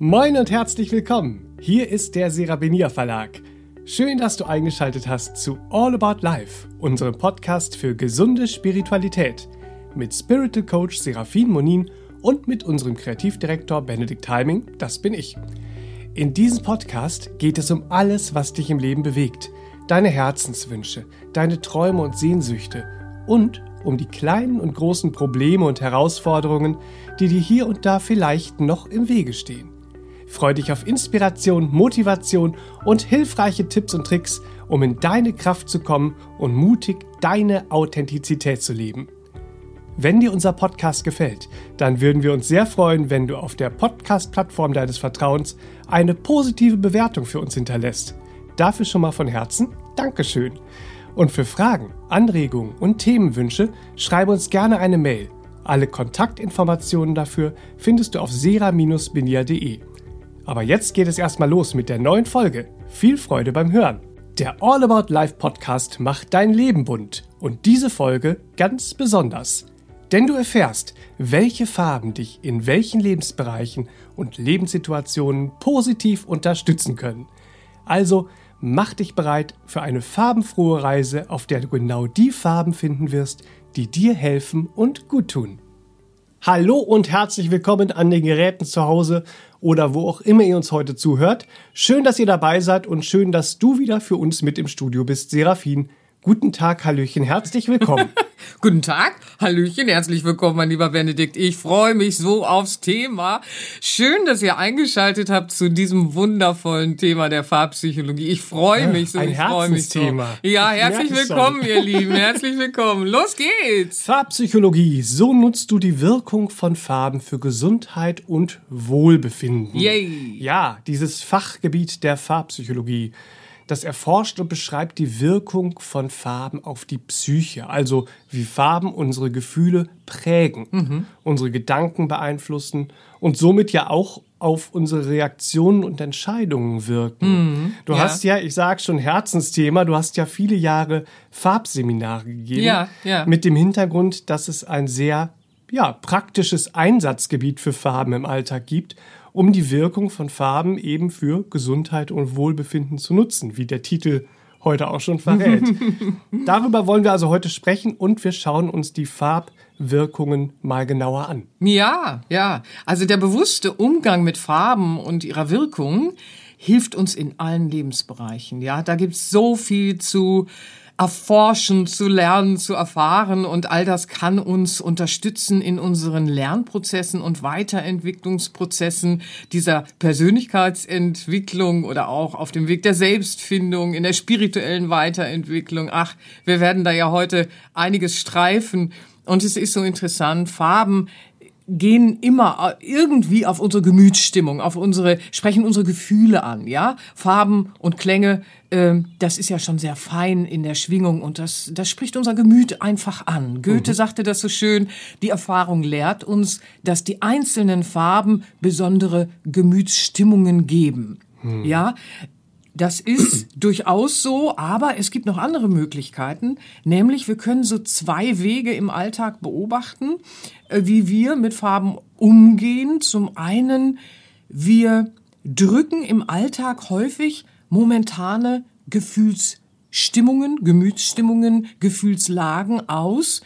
Moin und herzlich willkommen. Hier ist der Serabinier Verlag. Schön, dass du eingeschaltet hast zu All About Life, unserem Podcast für gesunde Spiritualität mit Spiritual Coach Serafin Monin und mit unserem Kreativdirektor Benedikt Heiming, das bin ich. In diesem Podcast geht es um alles, was dich im Leben bewegt, deine Herzenswünsche, deine Träume und Sehnsüchte und um die kleinen und großen Probleme und Herausforderungen, die dir hier und da vielleicht noch im Wege stehen. Freu dich auf Inspiration, Motivation und hilfreiche Tipps und Tricks, um in deine Kraft zu kommen und mutig deine Authentizität zu leben. Wenn dir unser Podcast gefällt, dann würden wir uns sehr freuen, wenn du auf der Podcast-Plattform deines Vertrauens eine positive Bewertung für uns hinterlässt. Dafür schon mal von Herzen Dankeschön. Und für Fragen, Anregungen und Themenwünsche schreibe uns gerne eine Mail. Alle Kontaktinformationen dafür findest du auf sera-benia.de. Aber jetzt geht es erstmal los mit der neuen Folge. Viel Freude beim Hören. Der All About Life Podcast macht dein Leben bunt und diese Folge ganz besonders. Denn du erfährst, welche Farben dich in welchen Lebensbereichen und Lebenssituationen positiv unterstützen können. Also mach dich bereit für eine farbenfrohe Reise, auf der du genau die Farben finden wirst, die dir helfen und gut tun. Hallo und herzlich willkommen an den Geräten zu Hause oder wo auch immer ihr uns heute zuhört. Schön, dass ihr dabei seid und schön, dass du wieder für uns mit im Studio bist, Serafin. Guten Tag, Hallöchen, herzlich willkommen. Guten Tag, Hallöchen, herzlich willkommen, mein lieber Benedikt. Ich freue mich so aufs Thema. Schön, dass ihr eingeschaltet habt zu diesem wundervollen Thema der Farbpsychologie. Ich freue mich so, Ein ich freue mich so. Ja, Ich herzlich willkommen, ihr Lieben, herzlich willkommen. Los geht's. Farbpsychologie, so nutzt du die Wirkung von Farben für Gesundheit und Wohlbefinden. Yay. Ja, dieses Fachgebiet der Farbpsychologie, das erforscht und beschreibt die Wirkung von Farben auf die Psyche, also wie Farben unsere Gefühle prägen, unsere Gedanken beeinflussen und somit ja auch auf unsere Reaktionen und Entscheidungen wirken. Du ja. hast ja, ich sag schon Herzensthema, du hast ja viele Jahre Farbseminare gegeben Ja, ja. mit dem Hintergrund, dass es ein sehr ja, praktisches Einsatzgebiet für Farben im Alltag gibt, um die Wirkung von Farben eben für Gesundheit und Wohlbefinden zu nutzen, wie der Titel heute auch schon verrät. Darüber wollen wir also heute sprechen und wir schauen uns die Farbwirkungen mal genauer an. Ja, ja. Also der bewusste Umgang mit Farben und ihrer Wirkung hilft uns in allen Lebensbereichen. Ja, da gibt's so viel zu erforschen, zu lernen, zu erfahren und all das kann uns unterstützen in unseren Lernprozessen und Weiterentwicklungsprozessen dieser Persönlichkeitsentwicklung oder auch auf dem Weg der Selbstfindung, in der spirituellen Weiterentwicklung. Ach, wir werden da ja heute einiges streifen und es ist so interessant, Farben gehen immer irgendwie auf unsere Gemütsstimmung, auf unsere, sprechen unsere Gefühle an, ja. Farben und Klänge, ähm, das ist ja schon sehr fein in der Schwingung und das, das spricht unser Gemüt einfach an. Goethe sagte das so schön, die Erfahrung lehrt uns, dass die einzelnen Farben besondere Gemütsstimmungen geben. Ja, das ist durchaus so, aber es gibt noch andere Möglichkeiten, nämlich wir können so zwei Wege im Alltag beobachten, äh, wie wir mit Farben umgehen. Zum einen, wir drücken im Alltag häufig momentane Gefühlsstimmungen, Gemütsstimmungen, Gefühlslagen aus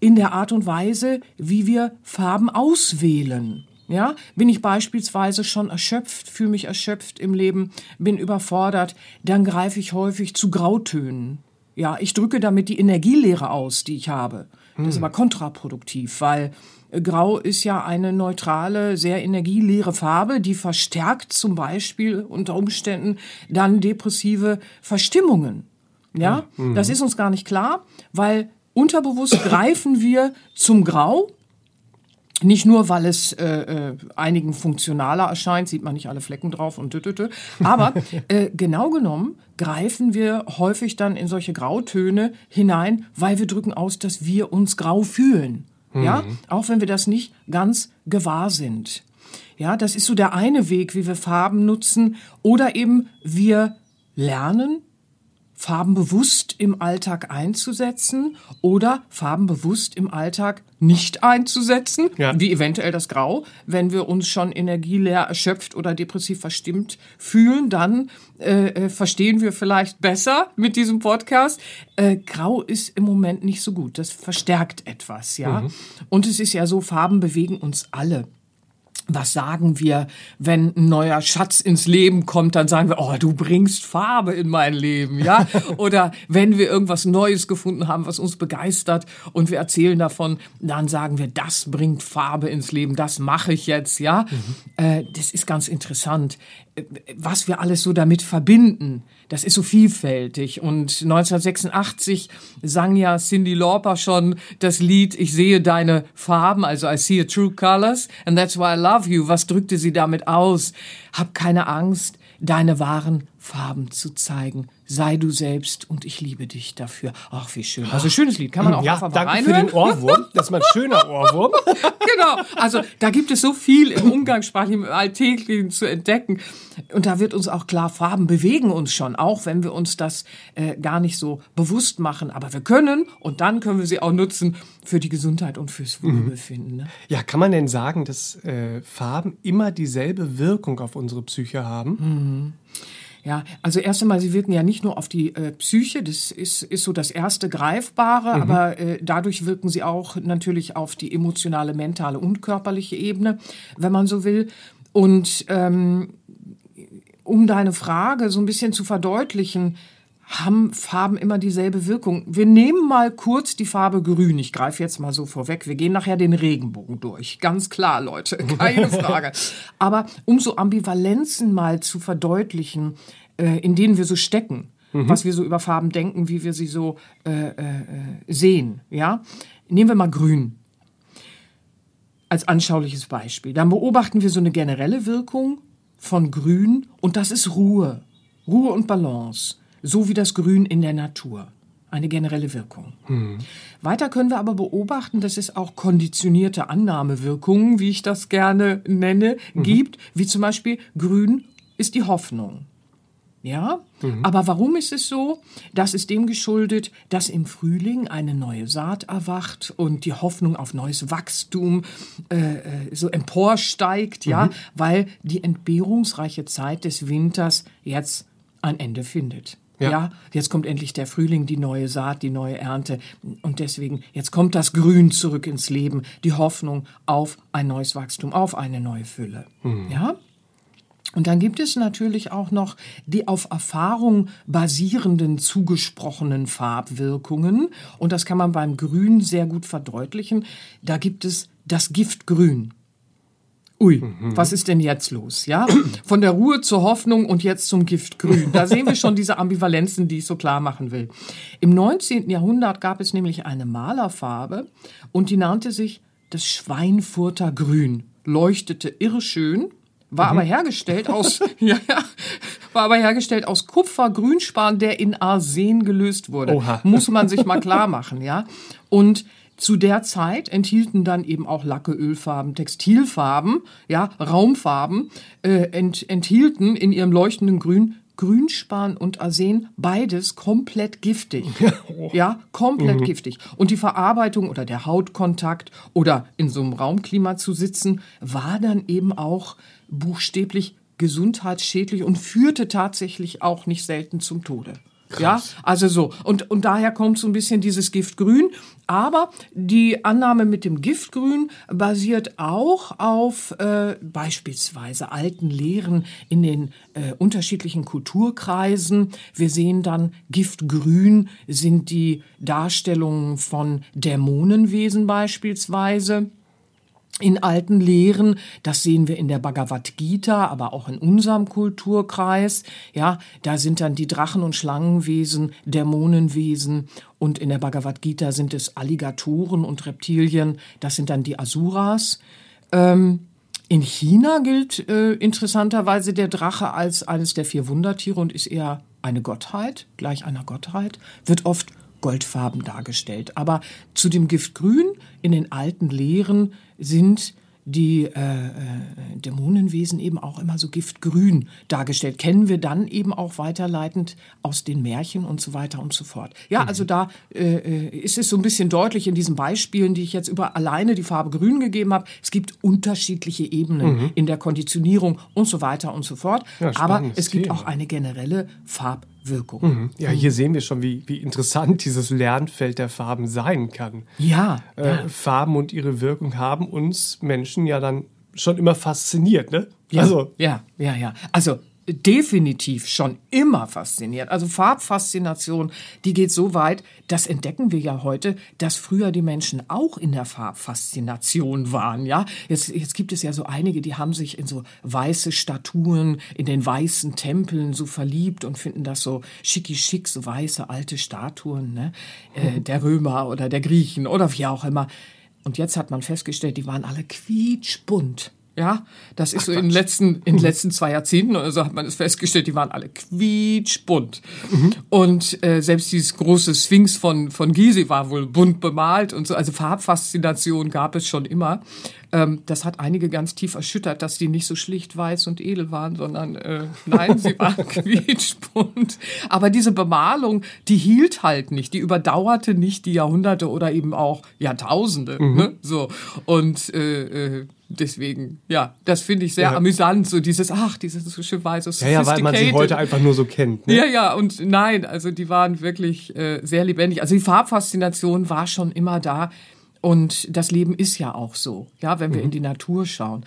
in der Art und Weise, wie wir Farben auswählen. Ja, bin ich beispielsweise schon erschöpft, fühle mich erschöpft im Leben, bin überfordert, dann greife ich häufig zu Grautönen. Ja, ich drücke damit die Energielehre aus, die ich habe. Das ist aber kontraproduktiv, weil äh, Grau ist ja eine neutrale, sehr energieleere Farbe, die verstärkt zum Beispiel unter Umständen dann depressive Verstimmungen. Ja, das ist uns gar nicht klar, weil unterbewusst greifen wir zum Grau, nicht nur, weil es äh, äh, einigen funktionaler erscheint, sieht man nicht alle Flecken drauf und tütütü, aber äh, genau genommen greifen wir häufig dann in solche Grautöne hinein, weil wir drücken aus, dass wir uns grau fühlen. Ja, auch wenn wir das nicht ganz gewahr sind. Ja, das ist so der eine Weg, wie wir Farben nutzen oder eben wir lernen Farben bewusst im Alltag einzusetzen oder Farben bewusst im Alltag nicht einzusetzen, Ja. wie eventuell das Grau. Wenn wir uns schon energieleer, erschöpft oder depressiv verstimmt fühlen, dann äh, äh, verstehen wir vielleicht besser mit diesem Podcast. Äh, Grau ist im Moment nicht so gut. Das verstärkt etwas, ja. Und es ist ja so, Farben bewegen uns alle was sagen wir, wenn ein neuer Schatz ins Leben kommt, dann sagen wir, oh, du bringst Farbe in mein Leben, ja? Oder wenn wir irgendwas Neues gefunden haben, was uns begeistert und wir erzählen davon, dann sagen wir, das bringt Farbe ins Leben, das mache ich jetzt, ja? Äh, das ist ganz interessant, äh, was wir alles so damit verbinden. Das ist so vielfältig. Und 1986 sang ja Cindy Lauper schon das Lied Ich sehe deine Farben, also I see your true colors and that's why I love you. Was drückte sie damit aus? Hab keine Angst, deine wahren Farben zu zeigen. Sei du selbst und ich liebe dich dafür. Ach, wie schön. Also schönes Lied, kann man auch Ja, einfach mal danke für reinhören. den Ohrwurm. Das ist mal ein schöner Ohrwurm. genau. Also da gibt es so viel im Umgangssprachlichen, im Alltäglichen zu entdecken. Und da wird uns auch klar, Farben bewegen uns schon, auch wenn wir uns das äh, gar nicht so bewusst machen. Aber wir können und dann können wir sie auch nutzen für die Gesundheit und fürs Wohlbefinden. Ne? Ja, kann man denn sagen, dass äh, Farben immer dieselbe Wirkung auf unsere Psyche haben? Ja, also erst einmal, sie wirken ja nicht nur auf die äh, Psyche, das ist, ist so das erste Greifbare, aber äh, dadurch wirken sie auch natürlich auf die emotionale, mentale und körperliche Ebene, wenn man so will. Und ähm, um deine Frage so ein bisschen zu verdeutlichen, haben Farben immer dieselbe Wirkung. Wir nehmen mal kurz die Farbe Grün. Ich greife jetzt mal so vorweg. Wir gehen nachher den Regenbogen durch. Ganz klar, Leute, keine Frage. Aber um so Ambivalenzen mal zu verdeutlichen, äh, in denen wir so stecken, was wir so über Farben denken, wie wir sie so äh, äh, sehen, ja, nehmen wir mal Grün als anschauliches Beispiel. Dann beobachten wir so eine generelle Wirkung von Grün und das ist Ruhe. Ruhe und Balance. So wie das Grün in der Natur. Eine generelle Wirkung. Weiter können wir aber beobachten, dass es auch konditionierte Annahmewirkungen, wie ich das gerne nenne, gibt, wie zum Beispiel Grün ist die Hoffnung. Ja, aber warum ist es so? Das ist dem geschuldet, dass im Frühling eine neue Saat erwacht und die Hoffnung auf neues Wachstum äh, äh, so emporsteigt, ja, weil die entbehrungsreiche Zeit des Winters jetzt ein Ende findet. Ja. Ja. jetzt kommt endlich der Frühling, die neue Saat, die neue Ernte. Und deswegen, jetzt kommt das Grün zurück ins Leben, die Hoffnung auf ein neues Wachstum, auf eine neue Fülle. Ja? Und dann gibt es natürlich auch noch die auf Erfahrung basierenden zugesprochenen Farbwirkungen. Und das kann man beim Grün sehr gut verdeutlichen. Da gibt es das Giftgrün. Ui, was ist denn jetzt los? Ja, von der Ruhe zur Hoffnung und jetzt zum Giftgrün. Da sehen wir schon diese Ambivalenzen, die ich so klar machen will. Im 19. Jahrhundert gab es nämlich eine Malerfarbe und die nannte sich das Schweinfurter Grün. Leuchtete irrschön, war aber hergestellt aus, ja, ja, war aber hergestellt aus Kupfergrünspan, der in Arsen gelöst wurde. Oha. Muss man sich mal klar machen, ja. Und zu der Zeit enthielten dann eben auch Lacke, Ölfarben, Textilfarben, ja, Raumfarben, äh, ent, enthielten in ihrem leuchtenden Grün Grünspan und Arsen, beides komplett giftig. Ja, komplett giftig. Und die Verarbeitung oder der Hautkontakt oder in so einem Raumklima zu sitzen, war dann eben auch buchstäblich gesundheitsschädlich und führte tatsächlich auch nicht selten zum Tode. Ja, also so. Und, und daher kommt so ein bisschen dieses Giftgrün. Aber die Annahme mit dem Giftgrün basiert auch auf äh, beispielsweise alten Lehren in den äh, unterschiedlichen Kulturkreisen. Wir sehen dann, Giftgrün sind die Darstellungen von Dämonenwesen beispielsweise in alten Lehren, das sehen wir in der Bhagavad Gita, aber auch in unserem Kulturkreis, ja, da sind dann die Drachen- und Schlangenwesen, Dämonenwesen und in der Bhagavad Gita sind es Alligatoren und Reptilien, das sind dann die Asuras. Ähm, in China gilt äh, interessanterweise der Drache als eines der vier Wundertiere und ist eher eine Gottheit, gleich einer Gottheit, wird oft goldfarben dargestellt. Aber zu dem Giftgrün in den alten Lehren sind die äh, äh, Dämonenwesen eben auch immer so giftgrün dargestellt. Kennen wir dann eben auch weiterleitend aus den Märchen und so weiter und so fort. Ja, mhm. also da äh, äh, ist es so ein bisschen deutlich in diesen Beispielen, die ich jetzt über alleine die Farbe grün gegeben habe. Es gibt unterschiedliche Ebenen mhm. in der Konditionierung und so weiter und so fort. Ja, Aber es gibt auch eine generelle Farb Wirkung. Mhm. Ja, hier sehen wir schon, wie, wie interessant dieses Lernfeld der Farben sein kann. Ja, äh, ja. Farben und ihre Wirkung haben uns Menschen ja dann schon immer fasziniert, ne? Ja, also. ja, ja, ja. Also definitiv schon immer fasziniert. Also Farbfaszination, die geht so weit, das entdecken wir ja heute, dass früher die Menschen auch in der Farbfaszination waren, ja. Jetzt, jetzt gibt es ja so einige, die haben sich in so weiße Statuen, in den weißen Tempeln so verliebt und finden das so schicki schick, so weiße alte Statuen, ne, äh, der Römer oder der Griechen oder wie auch immer. Und jetzt hat man festgestellt, die waren alle quietschbunt. Ja, das ist Ach, so in den letzten, in den mhm. letzten zwei Jahrzehnten oder so hat man es festgestellt, die waren alle quietschbunt. Mhm. Und äh, selbst dieses große Sphinx von, von Gizeh war wohl bunt bemalt und so. Also Farbfaszination gab es schon immer. Ähm, das hat einige ganz tief erschüttert, dass die nicht so schlicht weiß und edel waren, sondern äh, nein, sie waren quietschbunt. Aber diese Bemalung, die hielt halt nicht, die überdauerte nicht die Jahrhunderte oder eben auch Jahrtausende. Mhm. Ne? So und äh, äh, deswegen, ja, das finde ich sehr ja. amüsant, so dieses, ach, dieses so schön weiße, Ja, ja, weil man sie heute einfach nur so kennt. Ne? Ja, ja, und nein, also die waren wirklich äh, sehr lebendig. Also die Farbfaszination war schon immer da. Und das Leben ist ja auch so, ja, wenn wir mhm. in die Natur schauen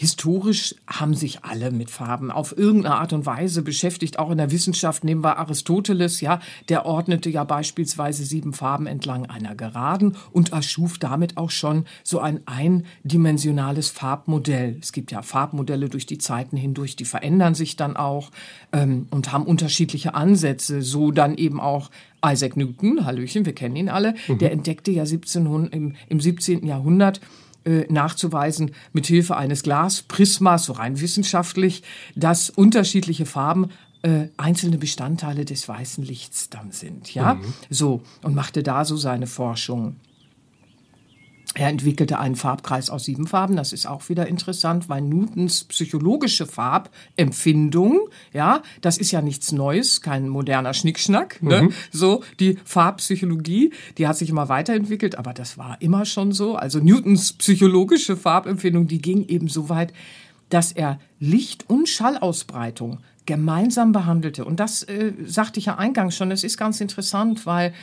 historisch haben sich alle mit Farben auf irgendeine Art und Weise beschäftigt. Auch in der Wissenschaft nehmen wir Aristoteles, ja, der ordnete ja beispielsweise sieben Farben entlang einer Geraden und erschuf damit auch schon so ein eindimensionales Farbmodell. Es gibt ja Farbmodelle durch die Zeiten hindurch, die verändern sich dann auch ähm, und haben unterschiedliche Ansätze. So dann eben auch Isaac Newton, Hallöchen, wir kennen ihn alle, mhm. der entdeckte ja 1700, im, im 17. Jahrhundert nachzuweisen mit Hilfe eines Glasprismas, so rein wissenschaftlich, dass unterschiedliche Farben äh, einzelne Bestandteile des weißen Lichts dann sind, ja, mhm. so und machte da so seine Forschung. Er entwickelte einen Farbkreis aus sieben Farben. Das ist auch wieder interessant, weil Newtons psychologische Farbempfindung, ja, das ist ja nichts Neues, kein moderner Schnickschnack. Ne? Mhm. So die Farbpsychologie, die hat sich immer weiterentwickelt, aber das war immer schon so. Also Newtons psychologische Farbempfindung, die ging eben so weit, dass er Licht- und Schallausbreitung gemeinsam behandelte. Und das äh, sagte ich ja eingangs schon. Es ist ganz interessant, weil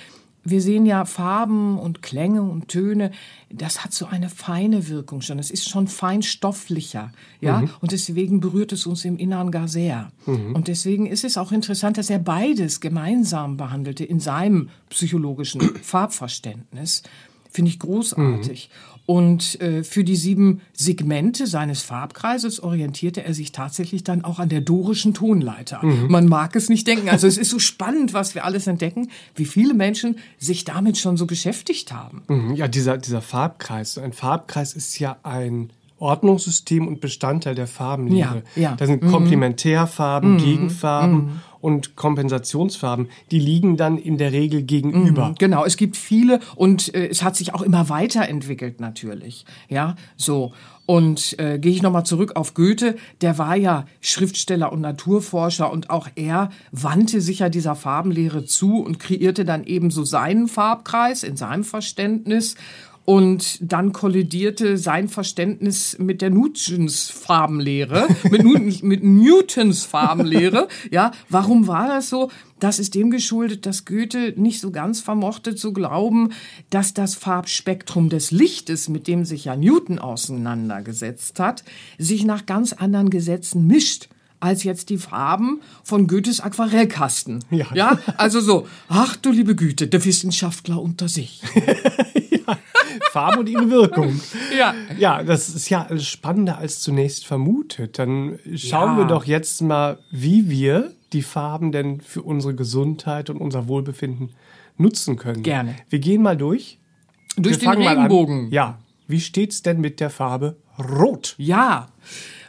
wir sehen ja Farben und Klänge und Töne, das hat so eine feine Wirkung schon. Es ist schon feinstofflicher, ja. Mhm. Und deswegen berührt es uns im Inneren gar sehr. Mhm. Und deswegen ist es auch interessant, dass er beides gemeinsam behandelte in seinem psychologischen Farbverständnis. Finde ich großartig. Mhm. Und äh, für die sieben Segmente seines Farbkreises orientierte er sich tatsächlich dann auch an der dorischen Tonleiter. Mhm. Man mag es nicht denken. Also es ist so spannend, was wir alles entdecken, wie viele Menschen sich damit schon so beschäftigt haben. Mhm. Ja, dieser, dieser Farbkreis. Ein Farbkreis ist ja ein Ordnungssystem und Bestandteil der Farbenlehre. Ja, ja. Da sind mhm. Komplementärfarben, mhm. Gegenfarben mhm. Und Kompensationsfarben. Die liegen dann in der Regel gegenüber. Mhm. Genau, es gibt viele und äh, es hat sich auch immer weiterentwickelt natürlich. Ja, so. Und äh, gehe ich nochmal zurück auf Goethe, der war ja Schriftsteller und Naturforscher und auch er wandte sich ja dieser Farbenlehre zu und kreierte dann eben so seinen Farbkreis in seinem Verständnis. Und dann kollidierte sein Verständnis mit der Newtons Farbenlehre, mit, Newtons, mit Newtons Farbenlehre. Ja, warum war das so? Das ist dem geschuldet, dass Goethe nicht so ganz vermochte zu glauben, dass das Farbspektrum des Lichtes, mit dem sich ja Newton auseinandergesetzt hat, sich nach ganz anderen Gesetzen mischt als jetzt die Farben von Goethes Aquarellkasten. Ja. ja, also so, ach du liebe Güte, der Wissenschaftler unter sich. Farbe und ihre Wirkung. Ja. Ja, das ist ja spannender als zunächst vermutet. Dann schauen ja. wir doch jetzt mal, wie wir die Farben denn für unsere Gesundheit und unser Wohlbefinden nutzen können. Gerne. Wir gehen mal durch. Durch wir den Regenbogen. Ja. Wie steht's denn mit der Farbe Rot? Ja.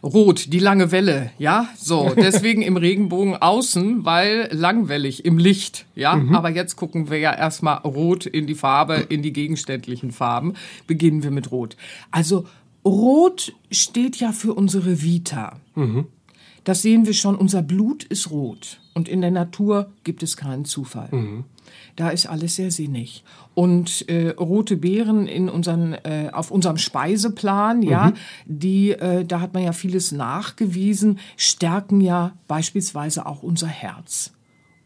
Rot, die lange Welle, ja, so, deswegen im Regenbogen außen, weil langwellig im Licht, ja, mhm. aber jetzt gucken wir ja erstmal rot in die Farbe, in die gegenständlichen Farben, beginnen wir mit Rot. Also Rot steht ja für unsere Vita. Das sehen wir schon, unser Blut ist rot. Und in der Natur gibt es keinen Zufall. Da ist alles sehr sinnig. Und äh, rote Beeren in unseren, äh, auf unserem Speiseplan, ja, die, äh, da hat man ja vieles nachgewiesen, stärken ja beispielsweise auch unser Herz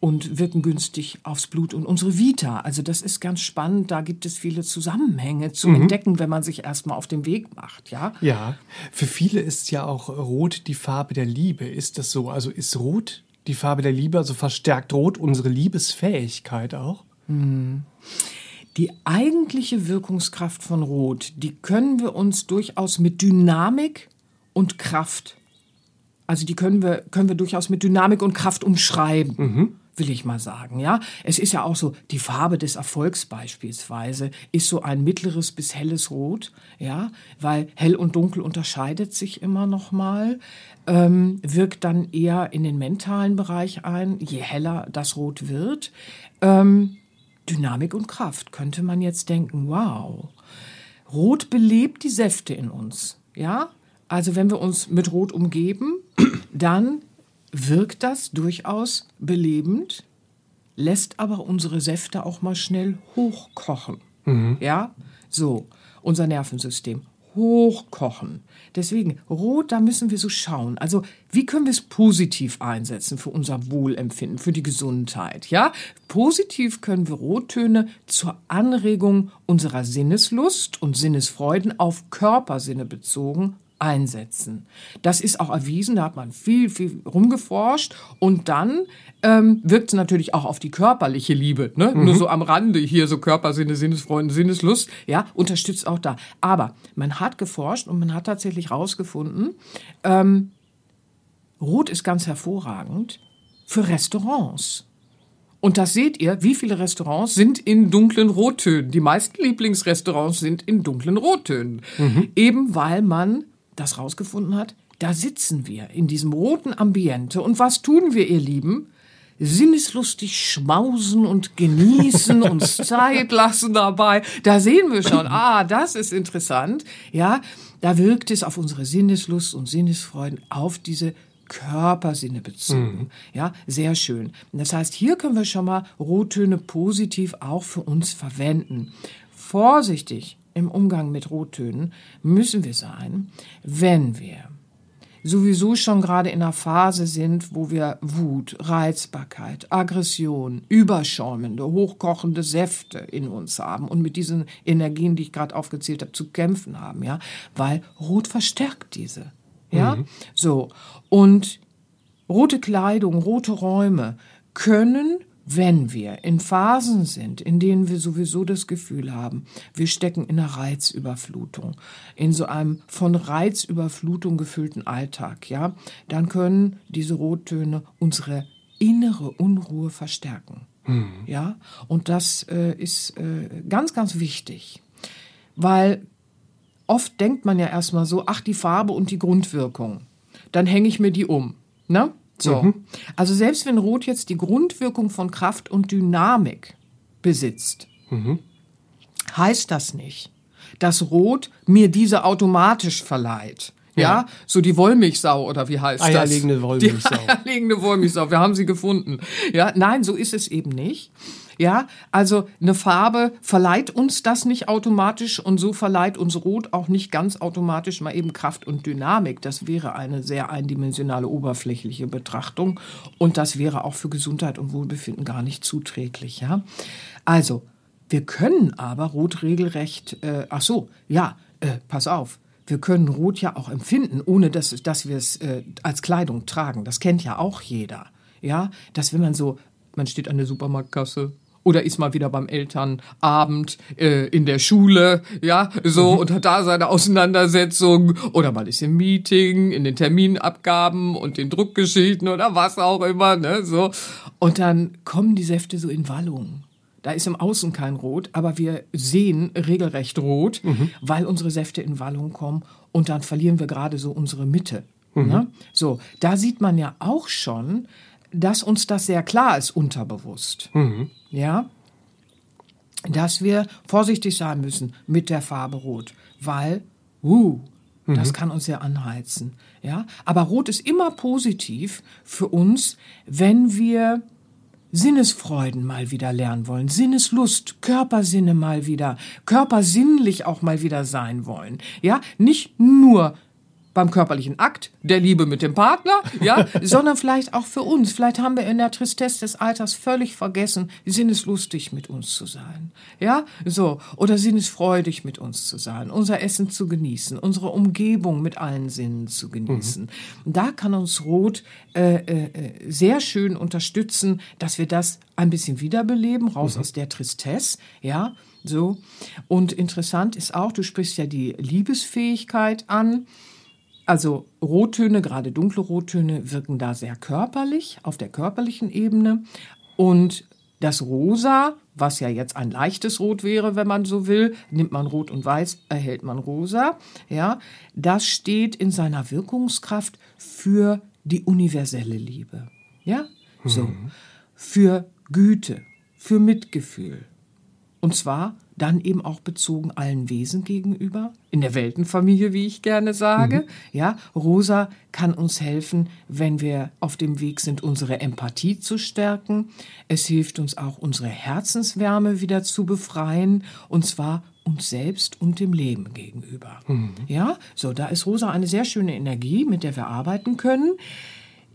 und wirken günstig aufs Blut und unsere Vita. Also das ist ganz spannend. Da gibt es viele Zusammenhänge zu entdecken, wenn man sich erstmal auf den Weg macht, ja. Ja, für viele ist ja auch Rot die Farbe der Liebe. Ist das so? Also ist Rot die Farbe der Liebe? Also verstärkt Rot unsere Liebesfähigkeit auch? Die eigentliche Wirkungskraft von Rot, die können wir uns durchaus mit Dynamik und Kraft, also die können wir, können wir durchaus mit Dynamik und Kraft umschreiben. Will ich mal sagen, ja. Es ist ja auch so, die Farbe des Erfolgs beispielsweise ist so ein mittleres bis helles Rot, ja, weil hell und dunkel unterscheidet sich immer noch mal, ähm, wirkt dann eher in den mentalen Bereich ein, je heller das Rot wird. Ähm, Dynamik und Kraft, könnte man jetzt denken, wow. Rot belebt die Säfte in uns, ja? Also wenn wir uns mit Rot umgeben, dann wirkt das durchaus belebend, lässt aber unsere Säfte auch mal schnell hochkochen. Ja, so, unser Nervensystem hochkochen. Deswegen, Rot, da müssen wir so schauen. Also, wie können wir es positiv einsetzen für unser Wohlempfinden, für die Gesundheit? Ja, positiv können wir Rottöne zur Anregung unserer Sinneslust und Sinnesfreuden auf Körpersinne bezogen einsetzen. Das ist auch erwiesen, da hat man viel, viel rumgeforscht und dann ähm, wirkt es natürlich auch auf die körperliche Liebe, ne? Nur so am Rande hier so Körpersinne, Sinnesfreuden, Sinneslust, ja, unterstützt auch da. Aber man hat geforscht und man hat tatsächlich herausgefunden, ähm, Rot ist ganz hervorragend für Restaurants. Und das seht ihr, wie viele Restaurants sind in dunklen Rottönen. Die meisten Lieblingsrestaurants sind in dunklen Rottönen. Eben weil man das rausgefunden hat, da sitzen wir in diesem roten Ambiente. Und was tun wir, ihr Lieben? Sinneslustig schmausen und genießen, uns Zeit lassen dabei. Da sehen wir schon, ah, das ist interessant. Ja, da wirkt es auf unsere Sinneslust und Sinnesfreuden, auf diese Körpersinne bezogen. Ja, sehr schön. Das heißt, hier können wir schon mal Rottöne positiv auch für uns verwenden. Vorsichtig im Umgang mit Rottönen müssen wir sein, wenn wir sowieso schon gerade in einer Phase sind, wo wir Wut, Reizbarkeit, Aggression, überschäumende, hochkochende Säfte in uns haben und mit diesen Energien, die ich gerade aufgezählt habe, zu kämpfen haben, ja, weil Rot verstärkt diese, ja, so. Und rote Kleidung, rote Räume können wenn wir in Phasen sind, in denen wir sowieso das Gefühl haben, wir stecken in einer Reizüberflutung, in so einem von Reizüberflutung gefüllten Alltag, ja, dann können diese Rottöne unsere innere Unruhe verstärken. Ja, und das äh, ist äh, ganz, ganz wichtig, weil oft denkt man ja erstmal so, ach, die Farbe und die Grundwirkung, dann hänge ich mir die um, ne? So. Also selbst wenn Rot jetzt die Grundwirkung von Kraft und Dynamik besitzt, heißt das nicht, dass Rot mir diese automatisch verleiht. Ja, Ja. so die Wollmilchsau oder wie heißt Eierlegende das? Wollmilchsau. Die eierlegende Wollmilchsau. Wir haben sie gefunden. Ja, nein, so ist es eben nicht. Ja, also eine Farbe verleiht uns das nicht automatisch und so verleiht uns Rot auch nicht ganz automatisch mal eben Kraft und Dynamik. Das wäre eine sehr eindimensionale, oberflächliche Betrachtung und das wäre auch für Gesundheit und Wohlbefinden gar nicht zuträglich. Ja, also wir können aber Rot regelrecht, äh, ach so, ja, äh, pass auf. Wir können Rot ja auch empfinden, ohne dass, dass wir es äh, als Kleidung tragen. Das kennt ja auch jeder. Ja, dass wenn man so, man steht an der Supermarktkasse oder ist mal wieder beim Elternabend äh, in der Schule, ja, so und hat da seine Auseinandersetzung oder man ist im Meeting, in den Terminabgaben und den Druckgeschichten oder was auch immer, ne, so. Und dann kommen die Säfte so in Wallung. Da ist im Außen kein Rot, aber wir sehen regelrecht rot, weil unsere Säfte in Wallung kommen und dann verlieren wir gerade so unsere Mitte. Ne? So, da sieht man ja auch schon, dass uns das sehr klar ist unterbewusst. Ja, dass wir vorsichtig sein müssen mit der Farbe Rot, weil uh, Das kann uns ja anheizen, ja. Aber Rot ist immer positiv für uns, wenn wir Sinnesfreuden mal wieder lernen wollen, Sinneslust, Körpersinne mal wieder, körpersinnlich auch mal wieder sein wollen. Ja, nicht nur beim körperlichen Akt der Liebe mit dem Partner, ja, sondern vielleicht auch für uns. Vielleicht haben wir in der Tristesse des Alters völlig vergessen, sinneslustig mit uns zu sein, ja, so oder sinnesfreudig mit uns zu sein, unser Essen zu genießen, unsere Umgebung mit allen Sinnen zu genießen. Mhm. Da kann uns Rot äh, äh, sehr schön unterstützen, dass wir das ein bisschen wiederbeleben, raus mhm. aus der Tristesse, ja, so. Und interessant ist auch, du sprichst ja die Liebesfähigkeit an. Also Rottöne, gerade dunkle Rottöne, wirken da sehr körperlich, auf der körperlichen Ebene. Und das Rosa, was ja jetzt ein leichtes Rot wäre, wenn man so will, nimmt man Rot und Weiß, erhält man Rosa. Ja, das steht in seiner Wirkungskraft für die universelle Liebe. Ja, so. Mhm. Für Güte, für Mitgefühl. Und zwar dann eben auch bezogen allen Wesen gegenüber, in der Weltenfamilie, wie ich gerne sage. Mhm. Ja, Rosa kann uns helfen, wenn wir auf dem Weg sind, unsere Empathie zu stärken. Es hilft uns auch, unsere Herzenswärme wieder zu befreien, und zwar uns selbst und dem Leben gegenüber. Mhm. Ja, so, da ist Rosa eine sehr schöne Energie, mit der wir arbeiten können.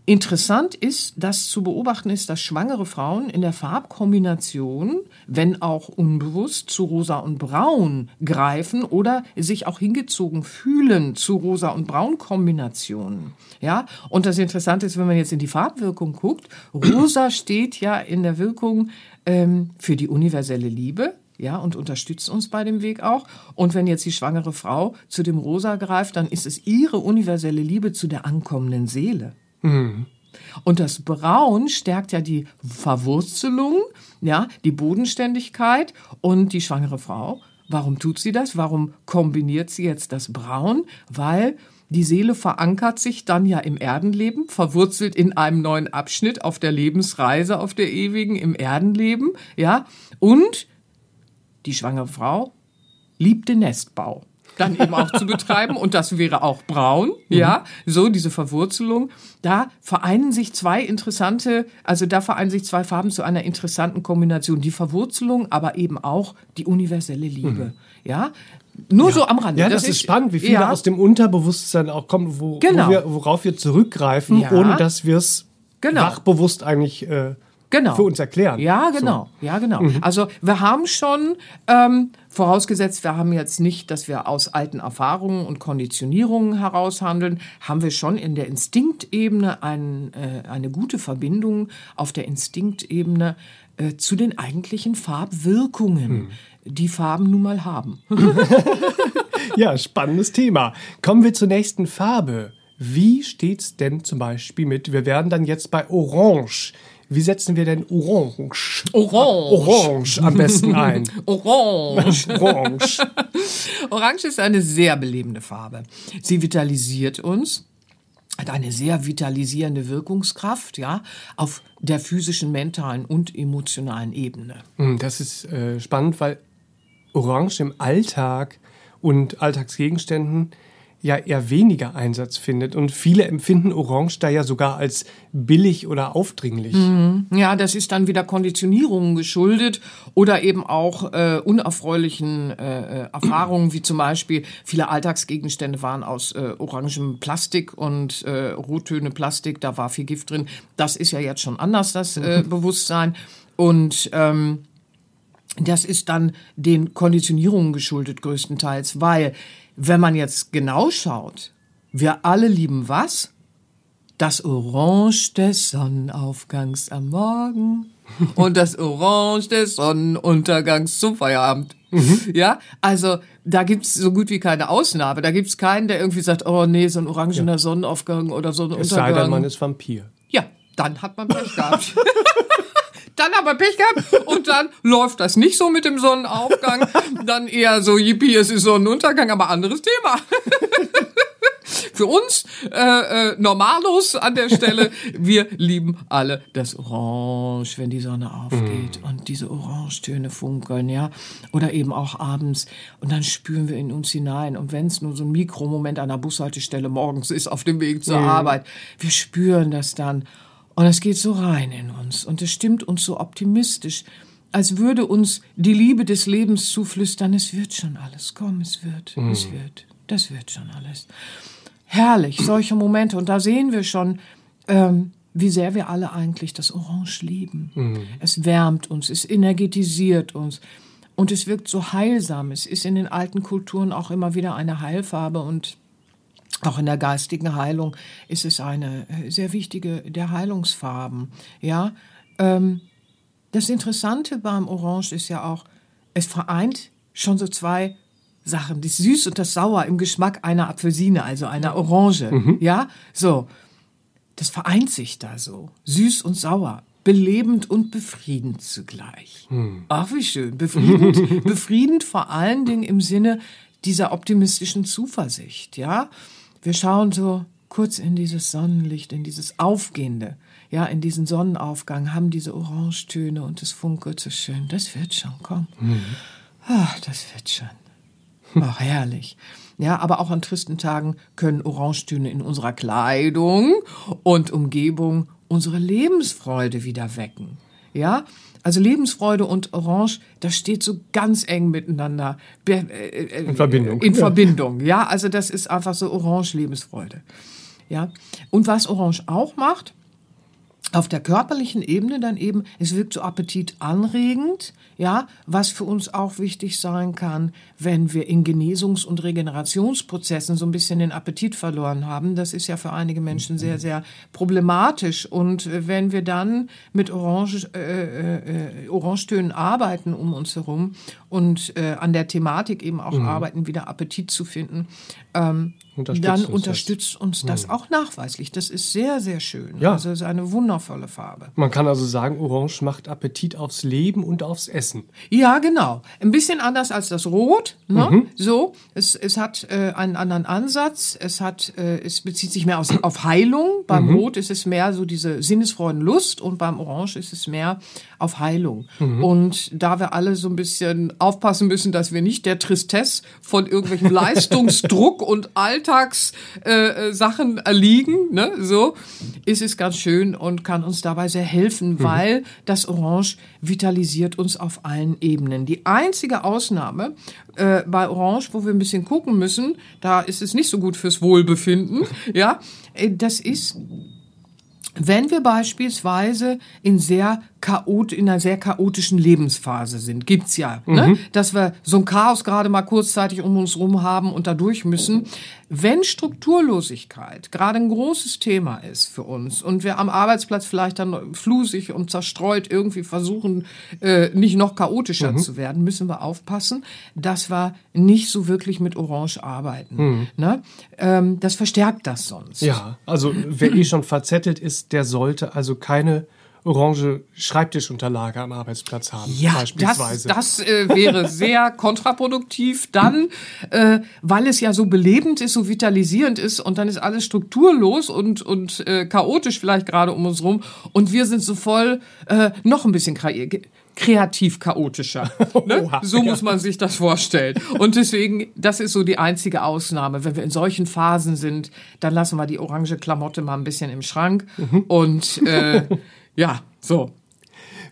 Interessant ist, dass zu beobachten ist, dass schwangere Frauen in der Farbkombination, wenn auch unbewusst, zu rosa und braun greifen oder sich auch hingezogen fühlen zu rosa und braun Kombinationen. Ja, und das Interessante ist, wenn man jetzt in die Farbwirkung guckt, rosa steht ja in der Wirkung ähm, für die universelle Liebe, ja, und unterstützt uns bei dem Weg auch. Und wenn jetzt die schwangere Frau zu dem Rosa greift, dann ist es ihre universelle Liebe zu der ankommenden Seele. Mhm. Und das Braun stärkt ja die Verwurzelung, ja, die Bodenständigkeit und die schwangere Frau. Warum tut sie das? Warum kombiniert sie jetzt das Braun? Weil die Seele verankert sich dann ja im Erdenleben, verwurzelt in einem neuen Abschnitt auf der Lebensreise, auf der ewigen, im Erdenleben, ja. Und die schwangere Frau liebt den Nestbau dann eben auch zu betreiben. Und das wäre auch braun, mhm. ja, so diese Verwurzelung. Da vereinen sich zwei interessante, also da vereinen sich zwei Farben zu einer interessanten Kombination. Die Verwurzelung, aber eben auch die universelle Liebe, mhm. ja. Nur ja. so am Rande. Ja, das, das ist spannend, wie viel ja. aus dem Unterbewusstsein auch kommt, wo, genau. wo wir, worauf wir zurückgreifen, ja. ohne dass wir es genau. wachbewusst eigentlich äh, genau. für uns erklären. Ja, genau. So. Ja, genau. Mhm. Also wir haben schon, ähm, vorausgesetzt, wir haben jetzt nicht, dass wir aus alten Erfahrungen und Konditionierungen heraushandeln, haben wir schon in der Instinktebene ein, äh, eine gute Verbindung auf der Instinktebene äh, zu den eigentlichen Farbwirkungen, mhm. die Farben nun mal haben. ja, spannendes Thema. Kommen wir zur nächsten Farbe. Wie steht's denn zum Beispiel mit, wir werden dann jetzt bei Orange wie setzen wir denn Orange? Orange. Orange am besten ein. Orange. Orange. Orange ist eine sehr belebende Farbe. Sie vitalisiert uns hat eine sehr vitalisierende Wirkungskraft, ja, auf der physischen, mentalen und emotionalen Ebene. Hm, das ist äh, spannend, weil Orange im Alltag und Alltagsgegenständen ja eher weniger Einsatz findet. Und viele empfinden Orange da ja sogar als billig oder aufdringlich. Mhm. Ja, das ist dann wieder Konditionierungen geschuldet oder eben auch äh, unerfreulichen äh, äh Erfahrungen, wie zum Beispiel viele Alltagsgegenstände waren aus äh, orangem Plastik und äh, Rottöne Plastik, da war viel Gift drin. Das ist ja jetzt schon anders, das äh, mhm. Bewusstsein. Und ähm, das ist dann den Konditionierungen geschuldet größtenteils, weil wenn man jetzt genau schaut, wir alle lieben was? Das Orange des Sonnenaufgangs am Morgen und das Orange des Sonnenuntergangs zum Feierabend. Mhm. Ja, also da gibt's so gut wie keine Ausnahme. Da gibt's keinen, der irgendwie sagt, oh nee, so ein orangener ja. Sonnenaufgang oder Sonnenuntergang. Es sei denn, man ist Vampir. Ja, dann hat man Pech gehabt. dann aber Pech gehabt und dann läuft das nicht so mit dem Sonnenaufgang, dann eher so, yippie, es ist Sonnenuntergang, aber anderes Thema. für uns äh, äh, Normalos an der Stelle, wir lieben alle das Orange, wenn die Sonne aufgeht mm. und diese Orangetöne funkeln, ja. Oder eben auch abends. Und dann spüren wir in uns hinein. Und wenn es nur so ein Mikromoment an der Bushaltestelle morgens ist auf dem Weg zur mm. Arbeit, wir spüren das dann. Und es geht so rein in uns. Und es stimmt uns so optimistisch als würde uns die Liebe des Lebens zuflüstern, es wird schon alles, komm, es wird, mm. es wird, das wird schon alles. Herrlich, solche Momente. Und da sehen wir schon, ähm, wie sehr wir alle eigentlich das Orange lieben. Mm. Es wärmt uns, es energetisiert uns. Und es wirkt so heilsam. Es ist in den alten Kulturen auch immer wieder eine Heilfarbe und auch in der geistigen Heilung ist es eine äh, sehr wichtige der Heilungsfarben. Ja, ähm, das Interessante beim Orange ist ja auch, es vereint schon so zwei Sachen, das Süß und das Sauer im Geschmack einer Apfelsine, also einer Orange. Mhm. Ja, so. Das vereint sich da so. Süß und sauer. Belebend und befriedend zugleich. Mhm. Ach, wie schön. Befriedend, befriedend vor allen Dingen im Sinne dieser optimistischen Zuversicht. Ja, wir schauen so kurz in dieses Sonnenlicht, in dieses Aufgehende ja, in diesen Sonnenaufgang haben diese Orangetöne und es funkelt so schön. Das wird schon, komm. Mhm. Ach, das wird schon. Ach, herrlich. Ja, aber auch an tristen Tagen können Orangetöne in unserer Kleidung und Umgebung unsere Lebensfreude wieder wecken. Ja, also Lebensfreude und Orange, das steht so ganz eng miteinander. Äh, äh, in Verbindung. In. Verbindung, ja. Also das ist einfach so Orange Lebensfreude. Ja. Und was Orange auch macht, auf der körperlichen Ebene dann eben, es wirkt so appetitanregend, ja, was für uns auch wichtig sein kann, wenn wir in Genesungs- und Regenerationsprozessen so ein bisschen den Appetit verloren haben. Das ist ja für einige Menschen sehr, sehr problematisch. Und wenn wir dann mit Orange, äh, äh, Orangetönen arbeiten um uns herum und äh, an der Thematik eben auch mhm. arbeiten, wieder Appetit zu finden, ähm, unterstützt dann uns unterstützt das. uns das mhm. auch nachweislich. Das ist sehr, sehr schön. Ja. Also es ist eine wundervolle Farbe. Man kann also sagen, Orange macht Appetit aufs Leben und aufs Essen. Ja, genau. Ein bisschen anders als das Rot. Ne? Mhm. So, es, es hat äh, einen anderen Ansatz. Es hat, äh, es bezieht sich mehr aus, auf Heilung. Beim mhm. Rot ist es mehr so diese Sinnesfreudenlust und beim Orange ist es mehr auf Heilung. Mhm. Und da wir alle so ein bisschen aufpassen müssen, dass wir nicht der Tristesse von irgendwelchem Leistungsdruck und Alltagssachen äh, Sachen erliegen, ne, so, ist es ganz schön und kann uns dabei sehr helfen, mhm. weil das Orange vitalisiert uns auf allen Ebenen. Die einzige Ausnahme äh, bei Orange, wo wir ein bisschen gucken müssen, da ist es nicht so gut fürs Wohlbefinden, ja, äh, das ist wenn wir beispielsweise in sehr chaot in einer sehr chaotischen Lebensphase sind, gibt's ja, ne? mhm. ne? dass wir so ein Chaos gerade mal kurzzeitig um uns rum haben und da durch müssen. Wenn Strukturlosigkeit gerade ein großes Thema ist für uns und wir am Arbeitsplatz vielleicht dann flusig und zerstreut irgendwie versuchen, äh, nicht noch chaotischer mhm. zu werden, müssen wir aufpassen, dass wir nicht so wirklich mit Orange arbeiten. Mhm. Ne? Ähm, das verstärkt das sonst. Ja, also wer eh schon verzettelt ist, der sollte also keine orange Schreibtischunterlage am Arbeitsplatz haben. Ja, beispielsweise. das, das äh, wäre sehr kontraproduktiv. Dann, äh, weil es ja so belebend ist, so vitalisierend ist und dann ist alles strukturlos und, und äh, chaotisch vielleicht gerade um uns rum und wir sind so voll äh, noch ein bisschen kreativ chaotischer. Ne? So muss man sich das vorstellen. Und deswegen, das ist so die einzige Ausnahme. Wenn wir in solchen Phasen sind, dann lassen wir die orange Klamotte mal ein bisschen im Schrank mhm. und äh, ja, so.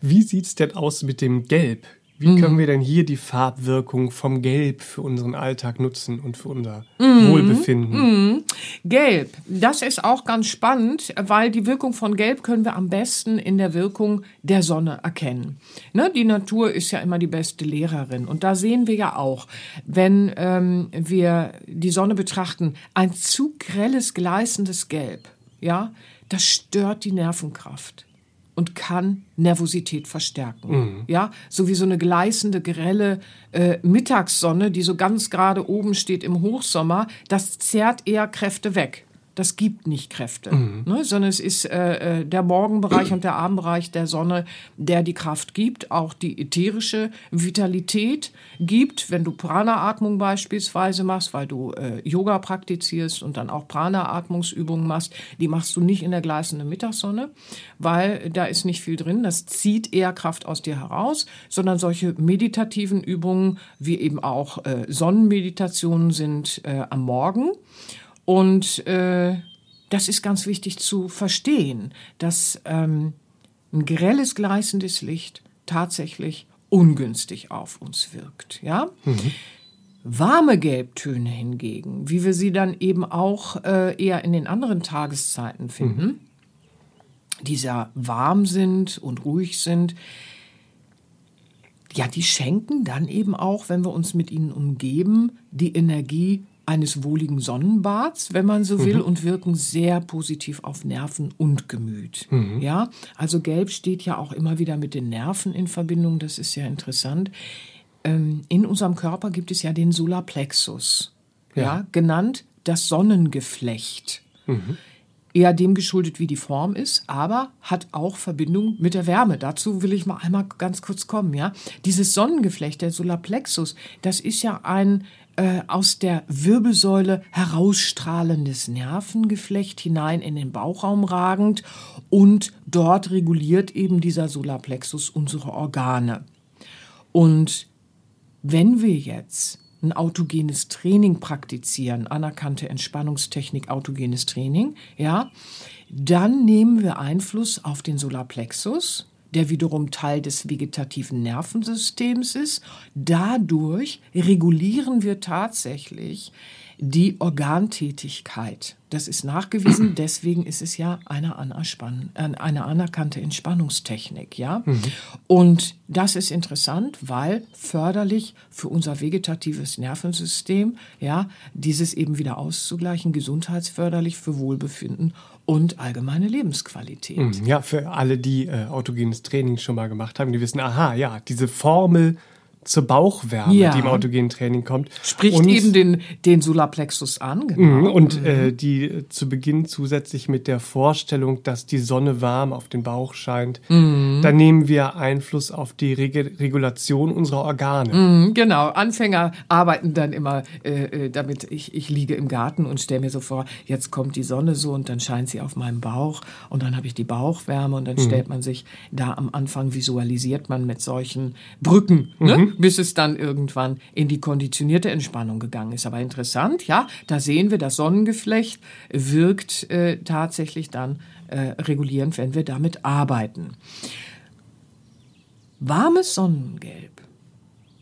Wie sieht's denn aus mit dem Gelb? Wie mhm. können wir denn hier die Farbwirkung vom Gelb für unseren Alltag nutzen und für unser mhm. Wohlbefinden? Mhm. Gelb, das ist auch ganz spannend, weil die Wirkung von Gelb können wir am besten in der Wirkung der Sonne erkennen. Ne, die Natur ist ja immer die beste Lehrerin und da sehen wir ja auch, wenn ähm, wir die Sonne betrachten, ein zu grelles, gleißendes Gelb, ja, das stört die Nervenkraft und kann Nervosität verstärken. Mhm. Ja, so wie so eine gleißende, grelle äh, Mittagssonne, die so ganz gerade oben steht im Hochsommer, das zerrt eher Kräfte weg. Das gibt nicht Kräfte, ne, sondern es ist äh, äh, der Morgenbereich und der Abendbereich der Sonne, der die Kraft gibt, auch die ätherische Vitalität gibt, wenn du Prana-Atmung beispielsweise machst, weil du äh, Yoga praktizierst und dann auch Prana-Atmungsübungen machst, die machst du nicht in der gleißenden Mittagssonne, weil da ist nicht viel drin, das zieht eher Kraft aus dir heraus, sondern solche meditativen Übungen wie eben auch äh, Sonnenmeditationen sind äh, am Morgen. Und äh, das ist ganz wichtig zu verstehen, dass ähm, ein grelles, gleißendes Licht tatsächlich ungünstig auf uns wirkt. Ja? Warme Gelbtöne hingegen, wie wir sie dann eben auch äh, eher in den anderen Tageszeiten finden, die sehr warm sind und ruhig sind, ja, die schenken dann eben auch, wenn wir uns mit ihnen umgeben, die Energie eines wohligen Sonnenbads, wenn man so will, und wirken sehr positiv auf Nerven und Gemüt. Ja, also Gelb steht ja auch immer wieder mit den Nerven in Verbindung. Das ist ja interessant. Ähm, in unserem Körper gibt es ja den Solarplexus, ja, genannt das Sonnengeflecht eher dem geschuldet, wie die Form ist, aber hat auch Verbindung mit der Wärme. Dazu will ich mal einmal ganz kurz kommen, ja. Dieses Sonnengeflecht, der Solarplexus, das ist ja ein äh, aus der Wirbelsäule herausstrahlendes Nervengeflecht hinein in den Bauchraum ragend und dort reguliert eben dieser Solarplexus unsere Organe. Und wenn wir jetzt ein autogenes Training praktizieren, anerkannte Entspannungstechnik, autogenes Training, ja, dann nehmen wir Einfluss auf den Solarplexus, der wiederum Teil des vegetativen Nervensystems ist. Dadurch regulieren wir tatsächlich die Organtätigkeit. Das ist nachgewiesen, deswegen ist es ja eine, anerspann- äh, eine anerkannte Entspannungstechnik, ja. Und das ist interessant, weil förderlich für unser vegetatives Nervensystem, ja, dieses eben wieder auszugleichen, gesundheitsförderlich für Wohlbefinden und allgemeine Lebensqualität. Mhm, Ja, für alle, die äh, autogenes Training schon mal gemacht haben, die wissen, aha, ja, diese Formel zur Bauchwärme, Ja. die im autogenen Training kommt. Spricht und, eben den, den Solarplexus an, Mhm, genau. Und äh, die äh, zu Beginn zusätzlich mit der Vorstellung, dass die Sonne warm auf den Bauch scheint, Mhm. Dann nehmen wir Einfluss auf die Rege Regulation unserer Organe. Mhm, Genau, Anfänger arbeiten dann immer äh, äh, damit, ich, ich liege im Garten und stelle mir so vor, jetzt kommt die Sonne so und dann scheint sie auf meinem Bauch und dann habe ich die Bauchwärme und dann stellt man sich da am Anfang, visualisiert man mit solchen Brücken, ne? bis es dann irgendwann in die konditionierte Entspannung gegangen ist. Aber interessant, ja, da sehen wir, das Sonnengeflecht wirkt äh, tatsächlich dann äh, regulierend, wenn wir damit arbeiten. Warmes Sonnengelb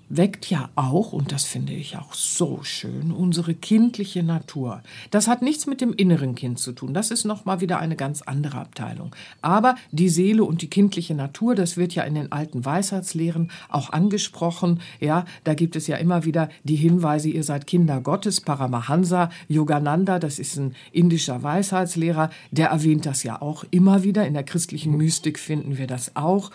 weckt ja auch, und das finde ich auch so schön, unsere kindliche Natur. Das hat nichts mit dem inneren Kind zu tun. Das ist nochmal wieder eine ganz andere Abteilung. Aber die Seele und die kindliche Natur, das wird ja in den alten Weisheitslehren auch angesprochen. Ja, da gibt es ja immer wieder die Hinweise, ihr seid Kinder Gottes. Paramahansa Yogananda, das ist ein indischer Weisheitslehrer, der erwähnt das ja auch immer wieder. In der christlichen Mystik finden wir das auch.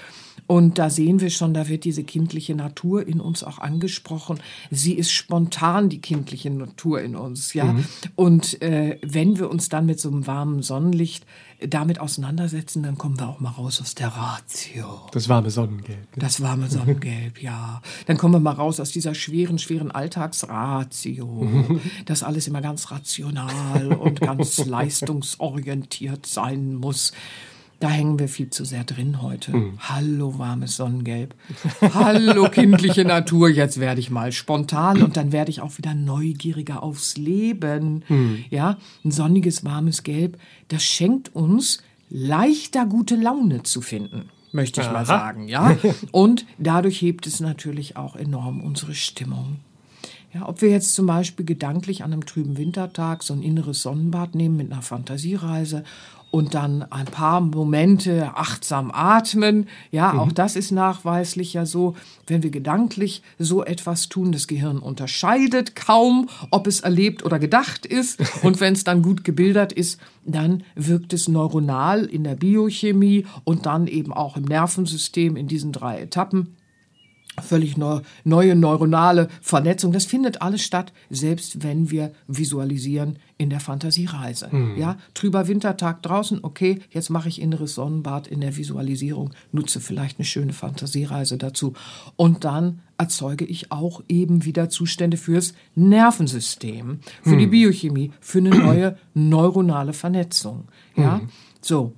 Und da sehen wir schon, da wird diese kindliche Natur in uns auch angesprochen. Sie ist spontan, die kindliche Natur in uns, ja. Und äh, wenn wir uns dann mit so einem warmen Sonnenlicht damit auseinandersetzen, dann kommen wir auch mal raus aus der Ratio. Das warme Sonnengelb. ne? Das warme Sonnengelb, ja. Dann kommen wir mal raus aus dieser schweren, schweren Alltagsratio. dass alles immer ganz rational und ganz leistungsorientiert sein muss. Da hängen wir viel zu sehr drin heute. Hallo, warmes Sonnengelb. Hallo, kindliche Natur. Jetzt werde ich mal spontan und dann werde ich auch wieder neugieriger aufs Leben. Ja, ein sonniges, warmes Gelb, das schenkt uns leichter gute Laune zu finden möchte ich mal Aha. sagen, ja. Und dadurch hebt es natürlich auch enorm unsere Stimmung. Ja, ob wir jetzt zum Beispiel gedanklich an einem trüben Wintertag so ein inneres Sonnenbad nehmen mit einer Fantasiereise und dann ein paar Momente achtsam atmen, ja, auch das ist nachweislich ja so, wenn wir gedanklich so etwas tun, das Gehirn unterscheidet kaum, ob es erlebt oder gedacht ist. Und wenn es dann gut gebildet ist, dann wirkt es neuronal in der Biochemie und dann eben auch im Nervensystem in diesen drei Etappen. Völlig neu, neue neuronale Vernetzung. Das findet alles statt, selbst wenn wir visualisieren in der Fantasiereise. Ja, trüber Wintertag draußen, okay, jetzt mache ich inneres Sonnenbad in der Visualisierung, nutze vielleicht eine schöne Fantasiereise dazu und dann erzeuge ich auch eben wieder Zustände fürs Nervensystem, für die Biochemie, für eine neue neuronale Vernetzung. Ja, so.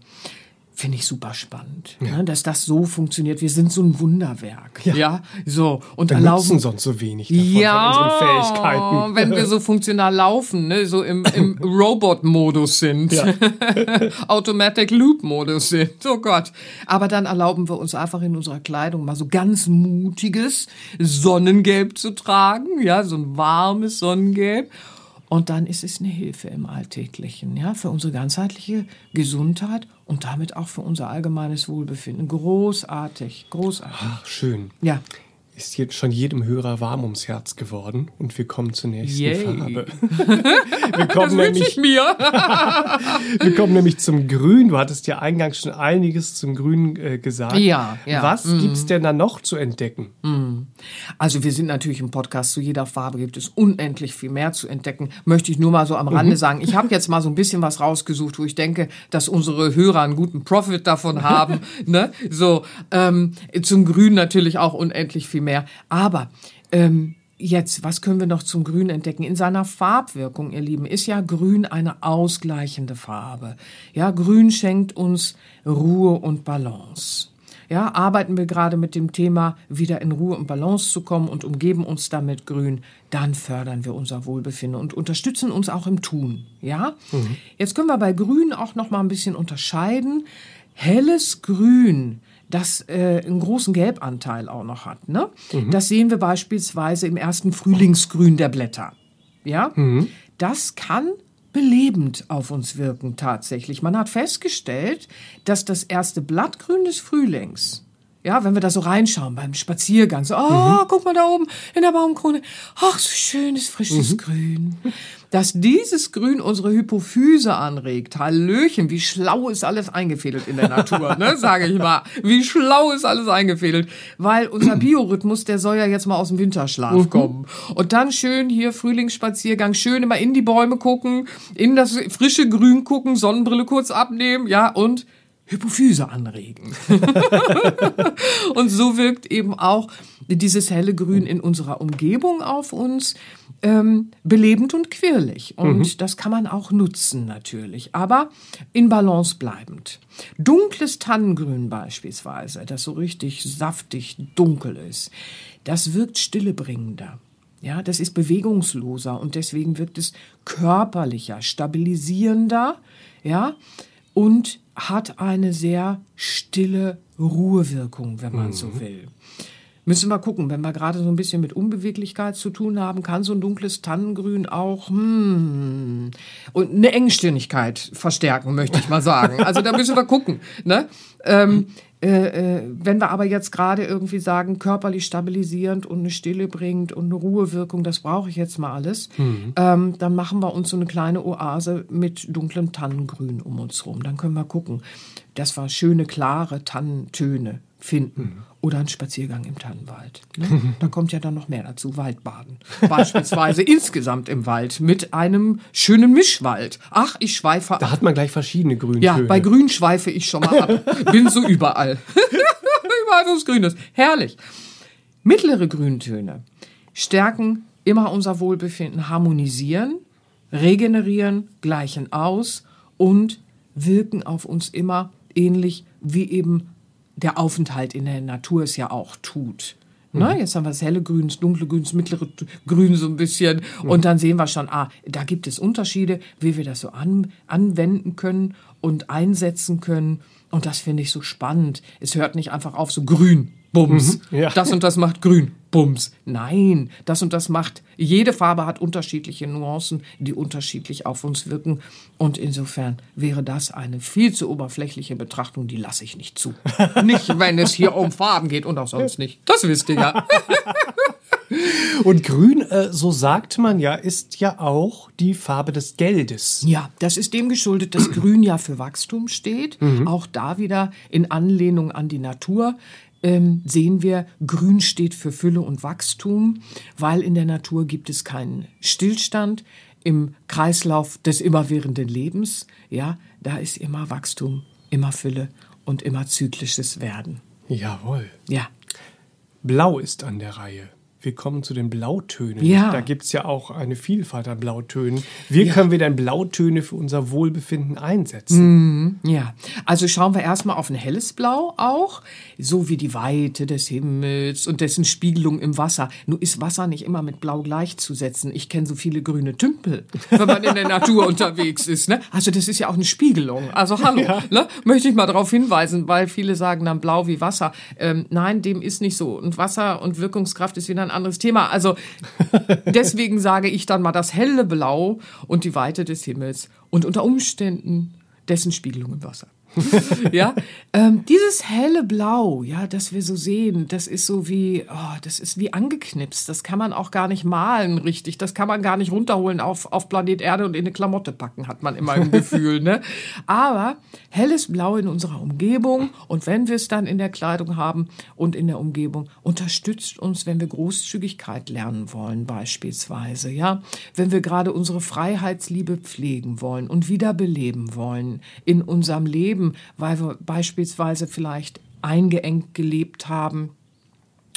Finde ich super spannend, ne, dass das so funktioniert. Wir sind so ein Wunderwerk. Ja, so. Und Wir nutzen sonst so wenig davon ja, von unseren Fähigkeiten. wenn wir so funktional laufen, ne, so im, im Robot-Modus sind, Ja. Automatic Loop-Modus sind. Oh Gott. Aber dann erlauben wir uns einfach in unserer Kleidung mal so ganz mutiges Sonnengelb zu tragen, ja, so ein warmes Sonnengelb. Und dann ist es eine Hilfe im Alltäglichen, ja, für unsere ganzheitliche Gesundheit und damit auch für unser allgemeines Wohlbefinden. Großartig, großartig. Ach, schön. Ja. Ist jetzt schon jedem Hörer warm ums Herz geworden und wir kommen zur nächsten Yay. Farbe. wir, Das kommen wünsche nämlich, ich mir. wir kommen nämlich zum Grün. Du hattest ja eingangs schon einiges zum Grün äh, gesagt. Ja, ja. Was gibt's denn da noch zu entdecken? Also wir sind natürlich im Podcast zu jeder Farbe gibt es unendlich viel mehr zu entdecken. Möchte ich nur mal so am Rande sagen. Ich habe jetzt mal so ein bisschen was rausgesucht, wo ich denke, dass unsere Hörer einen guten Profit davon haben. ne? So ähm, zum Grün natürlich auch unendlich viel mehr. Aber ähm, Jetzt, was können wir noch zum Grün entdecken? In seiner Farbwirkung, ihr Lieben, ist ja Grün eine ausgleichende Farbe. Ja, Grün schenkt uns Ruhe und Balance. Ja, arbeiten wir gerade mit dem Thema, wieder in Ruhe und Balance zu kommen und umgeben uns damit grün, dann fördern wir unser Wohlbefinden und unterstützen uns auch im Tun. Ja? Jetzt können wir bei Grün auch noch mal ein bisschen unterscheiden. Helles Grün, das äh, einen großen Gelbanteil auch noch hat. Ne? Das sehen wir beispielsweise im ersten Frühlingsgrün der Blätter. Ja, das kann belebend auf uns wirken tatsächlich. Man hat festgestellt, dass das erste Blattgrün des Frühlings, ja, wenn wir da so reinschauen beim Spaziergang, so, oh, guck mal da oben in der Baumkrone, ach, so schönes, frisches Grün. Dass dieses Grün unsere Hypophyse anregt. Hallöchen, wie schlau ist alles eingefädelt in der Natur, ne, sage ich mal. Wie schlau ist alles eingefädelt. Weil unser Biorhythmus, der soll ja jetzt mal aus dem Winterschlaf kommen. Und dann schön hier Frühlingsspaziergang, schön immer in die Bäume gucken, in das frische Grün gucken, Sonnenbrille kurz abnehmen, ja, und Hypophyse anregen. Und so wirkt eben auch dieses helle Grün in unserer Umgebung auf uns ähm, belebend und quirlig. Und das kann man auch nutzen natürlich, aber in Balance bleibend. Dunkles Tannengrün beispielsweise, das so richtig saftig dunkel ist, das wirkt stillebringender. Ja, das ist bewegungsloser und deswegen wirkt es körperlicher, stabilisierender, ja, und hat eine sehr stille Ruhewirkung, wenn man so will. Müssen wir gucken, wenn wir gerade so ein bisschen mit Unbeweglichkeit zu tun haben, kann so ein dunkles Tannengrün auch hm, und eine Engstirnigkeit verstärken, möchte ich mal sagen. Also da müssen wir gucken. Ne? Ähm, äh, äh, wenn wir aber jetzt gerade irgendwie sagen, körperlich stabilisierend und eine Stille bringt und eine Ruhewirkung, das brauche ich jetzt mal alles, ähm, dann machen wir uns so eine kleine Oase mit dunklem Tannengrün um uns rum. Dann können wir gucken, dass wir schöne, klare Tannentöne finden. Oder einen Spaziergang im Tannenwald. Ne? Da kommt ja dann noch mehr dazu. Waldbaden. Beispielsweise insgesamt im Wald mit einem schönen Mischwald. Ach, ich schweife ab. Da hat man gleich verschiedene Grüntöne. Ja, bei Grün schweife ich schon mal ab. Bin so überall. überall, wo es grün ist. Herrlich. Mittlere Grüntöne stärken immer unser Wohlbefinden, harmonisieren, regenerieren, gleichen aus und wirken auf uns immer ähnlich wie eben der Aufenthalt in der Natur es ja auch tut. Ne, jetzt haben wir das helle Grün, das dunkle Grün, das mittlere Grün so ein bisschen. Und dann sehen wir schon, ah, da gibt es Unterschiede, wie wir das so an, anwenden können und einsetzen können. Und das finde ich so spannend. Es hört nicht einfach auf so grün, bums. Mhm, ja. Das und das macht grün, bums. Nein, das und das macht, jede Farbe hat unterschiedliche Nuancen, die unterschiedlich auf uns wirken. Und insofern wäre das eine viel zu oberflächliche Betrachtung, die lasse ich nicht zu. nicht, wenn es hier um Farben geht und auch sonst nicht. Das wisst ihr ja. Und grün, äh, so sagt man ja, ist ja auch die Farbe des Geldes. Ja, das ist dem geschuldet, dass Grün ja für Wachstum steht. Auch da wieder in Anlehnung an die Natur. Ähm, sehen wir, Grün steht für Fülle und Wachstum, weil in der Natur gibt es keinen Stillstand im Kreislauf des immerwährenden Lebens. Ja, da ist immer Wachstum, immer Fülle und immer zyklisches Werden. Jawohl. Ja. Blau ist an der Reihe. Wir kommen zu den Blautönen. Ja. Da gibt es ja auch eine Vielfalt an Blautönen. Wie können wir denn Blautöne für unser Wohlbefinden einsetzen? Ja, also schauen wir erstmal auf ein helles Blau auch, so wie die Weite des Himmels und dessen Spiegelung im Wasser. Nur ist Wasser nicht immer mit Blau gleichzusetzen. Ich kenne so viele grüne Tümpel, wenn man in der Natur unterwegs ist. Ne? Also das ist ja auch eine Spiegelung. Also hallo, ne? möchte ich mal darauf hinweisen, weil viele sagen dann Blau wie Wasser. Ähm, nein, dem ist nicht so. Und Wasser und Wirkungskraft ist wieder ein anderes Thema. Also deswegen sage ich dann mal das helle Blau und die Weite des Himmels und unter Umständen dessen Spiegelung im Wasser. ja, ähm, dieses helle Blau, ja, das wir so sehen, das ist so wie, oh, das ist wie angeknipst. Das kann man auch gar nicht malen richtig. Das kann man gar nicht runterholen auf, auf Planet Erde und in eine Klamotte packen, hat man immer im Gefühl, ne? Aber helles Blau in unserer Umgebung und wenn wir es dann in der Kleidung haben und in der Umgebung, unterstützt uns, wenn wir Großzügigkeit lernen wollen, beispielsweise, ja? Wenn wir gerade unsere Freiheitsliebe pflegen wollen und wiederbeleben wollen in unserem Leben, weil wir beispielsweise vielleicht eingeengt gelebt haben,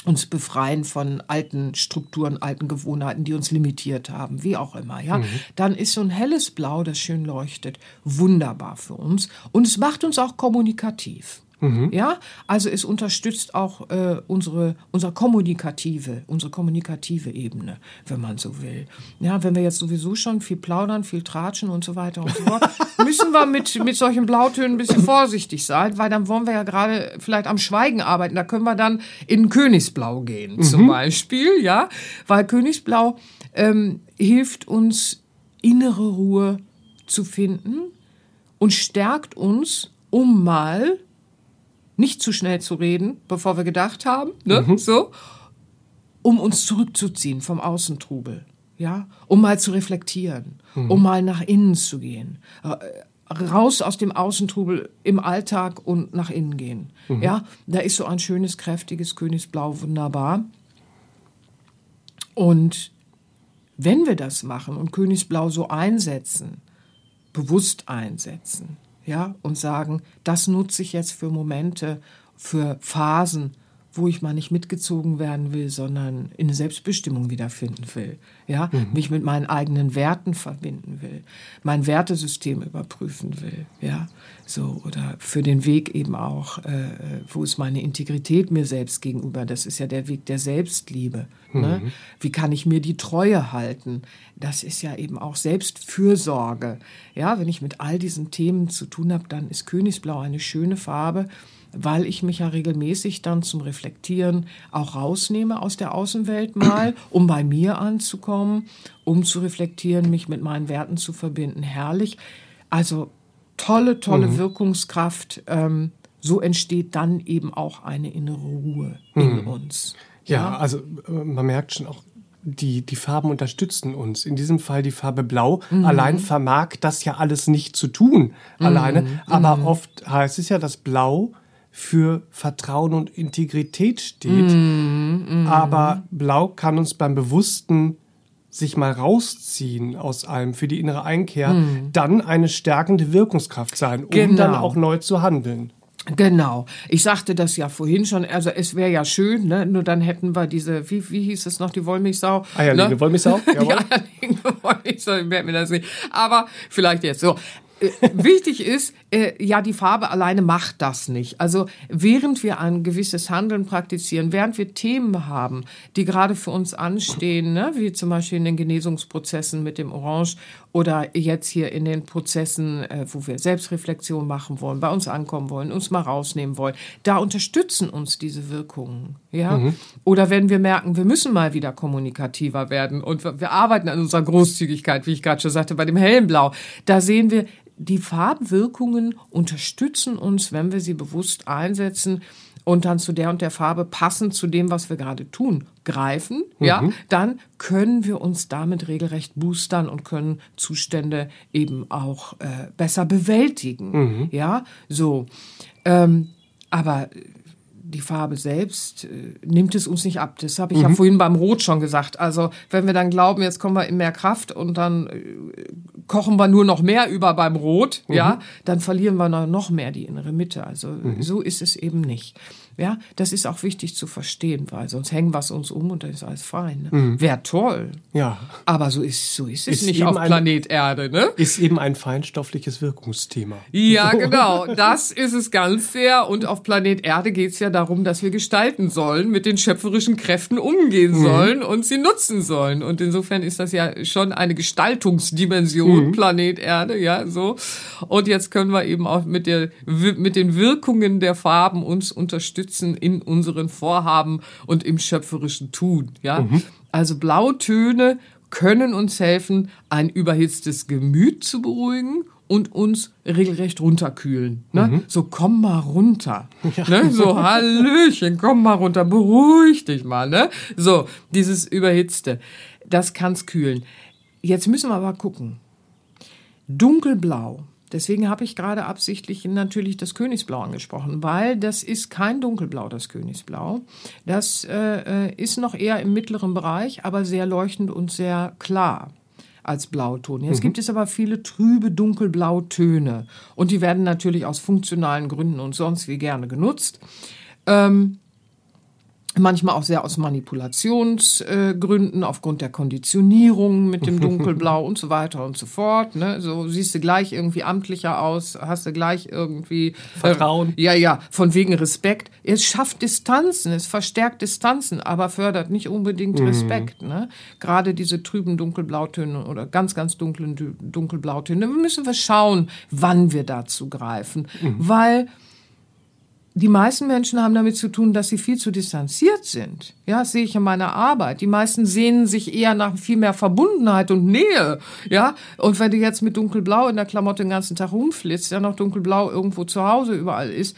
uns befreien von alten Strukturen, alten Gewohnheiten, die uns limitiert haben, wie auch immer, ja, dann ist so ein helles Blau, das schön leuchtet, wunderbar für uns. Und es macht uns auch kommunikativ. Ja, also es unterstützt auch äh, unsere, unsere kommunikative, unsere kommunikative Ebene, wenn man so will. Ja, wenn wir jetzt sowieso schon viel plaudern, viel tratschen und so weiter und so fort, müssen wir mit, mit solchen Blautönen ein bisschen vorsichtig sein, weil dann wollen wir ja gerade vielleicht am Schweigen arbeiten. Da können wir dann in Königsblau gehen, zum Beispiel, ja, weil Königsblau ähm, hilft uns, innere Ruhe zu finden und stärkt uns, um mal nicht zu schnell zu reden, bevor wir gedacht haben, ne? so, um uns zurückzuziehen vom Außentrubel, ja, um mal zu reflektieren, um mal nach innen zu gehen, äh, raus aus dem Außentrubel im Alltag und nach innen gehen, ja, da ist so ein schönes, kräftiges Königsblau wunderbar. Und wenn wir das machen und Königsblau so einsetzen, bewusst einsetzen, ja, und sagen, das nutze ich jetzt für Momente, für Phasen, wo ich mal nicht mitgezogen werden will, sondern in eine Selbstbestimmung wiederfinden will, ja, mich mit meinen eigenen Werten verbinden will, mein Wertesystem überprüfen will, ja, so oder für den Weg eben auch, äh, wo ist meine Integrität mir selbst gegenüber? Das ist ja der Weg der Selbstliebe. Ne? Wie kann ich mir die Treue halten? Das ist ja eben auch Selbstfürsorge. Ja, wenn ich mit all diesen Themen zu tun habe, dann ist Königsblau eine schöne Farbe, weil ich mich ja regelmäßig dann zum Reflektieren auch rausnehme aus der Außenwelt mal, um bei mir anzukommen, um zu reflektieren, mich mit meinen Werten zu verbinden. Herrlich. Also tolle, tolle Wirkungskraft. Ähm, so entsteht dann eben auch eine innere Ruhe in uns. Ja, also äh, man merkt schon auch, die, die Farben unterstützen uns. In diesem Fall die Farbe Blau. Allein vermag das ja alles nicht zu tun, alleine. Aber oft heißt es ja, dass Blau für Vertrauen und Integrität steht. Aber Blau kann uns beim bewussten sich mal rausziehen aus allem für die innere Einkehr, dann eine stärkende Wirkungskraft sein, um Genau. dann auch neu zu handeln. Genau. Ich sagte das ja vorhin schon. Also es wäre ja schön, ne? Nur dann hätten wir diese, wie, wie hieß es noch, die Wollmilchsau? Eierlegende ne? Wollmilchsau, Die jawohl. eierlegende Wollmilchsau, ich merke mir das nicht. Aber vielleicht jetzt so. Äh, Wichtig ist, äh, ja, die Farbe alleine macht das nicht. Also während wir ein gewisses Handeln praktizieren, während wir Themen haben, die gerade für uns anstehen, ne, wie zum Beispiel in den Genesungsprozessen mit dem Orange oder jetzt hier in den Prozessen, äh, wo wir Selbstreflexion machen wollen, bei uns ankommen wollen, uns mal rausnehmen wollen, da unterstützen uns diese Wirkungen. Ja? Oder wenn wir merken, wir müssen mal wieder kommunikativer werden und wir, wir arbeiten an unserer Großzügigkeit, wie ich gerade schon sagte, bei dem hellen Blau, da sehen wir, die Farbwirkungen unterstützen uns, wenn wir sie bewusst einsetzen, und dann zu der und der Farbe passend zu dem, was wir gerade tun, greifen, ja, dann können wir uns damit regelrecht boostern und können Zustände eben auch äh, besser bewältigen. Ja, so. Ähm, aber die Farbe selbst äh, nimmt es uns nicht ab. Das habe ich ja vorhin beim Rot schon gesagt. Also wenn wir dann glauben, jetzt kommen wir in mehr Kraft und dann äh, kochen wir nur noch mehr über beim Rot, ja, dann verlieren wir noch- noch mehr die innere Mitte. Also so ist es eben nicht. Ja, das ist auch wichtig zu verstehen, weil sonst hängen wir es uns um und dann ist alles fein. Ne? Wäre toll. Ja. Aber so ist, so ist es Ist nicht eben auf ein- Planet Erde, ne? Ist eben ein feinstoffliches Wirkungsthema. Ja, genau. Das ist es ganz sehr. Und auf Planet Erde geht es ja darum, dass wir gestalten sollen, mit den schöpferischen Kräften umgehen sollen und sie nutzen sollen. Und insofern ist das ja schon eine Gestaltungsdimension, Planet Erde, ja, so. Und jetzt können wir eben auch mit der, mit den Wirkungen der Farben uns unterstützen in unseren Vorhaben und im schöpferischen Tun, ja. Also Blautöne können uns helfen, ein überhitztes Gemüt zu beruhigen und uns regelrecht runterkühlen. Ne? So, komm mal runter. Ne? So, Hallöchen, komm mal runter, beruhig dich mal. Ne? So, dieses Überhitzte, das kann's kühlen. Jetzt müssen wir aber gucken. Dunkelblau. Deswegen habe ich gerade absichtlich natürlich das Königsblau angesprochen, weil das ist kein Dunkelblau, das Königsblau. Das äh, äh, ist noch eher im mittleren Bereich, aber sehr leuchtend und sehr klar als Blauton. Jetzt gibt es aber viele trübe Dunkelblautöne und die werden natürlich aus funktionalen Gründen und sonst wie gerne genutzt. Ähm, manchmal auch sehr aus Manipulationsgründen, äh, aufgrund der Konditionierung mit dem Dunkelblau und so weiter und so fort. Ne? So siehst du gleich irgendwie amtlicher aus, hast du gleich irgendwie Vertrauen. Äh, ja, ja, von wegen Respekt. Es schafft Distanzen, es verstärkt Distanzen, aber fördert nicht unbedingt Respekt. Ne? Gerade diese trüben Dunkelblautöne oder ganz, ganz dunklen Dunkelblautöne, müssen wir schauen, wann wir dazu greifen, weil die meisten Menschen haben damit zu tun, dass sie viel zu distanziert sind. Ja, das sehe ich in meiner Arbeit. Die meisten sehnen sich eher nach viel mehr Verbundenheit und Nähe. Ja, und wenn du jetzt mit dunkelblau in der Klamotte den ganzen Tag rumflitzt, ja noch dunkelblau irgendwo zu Hause überall ist,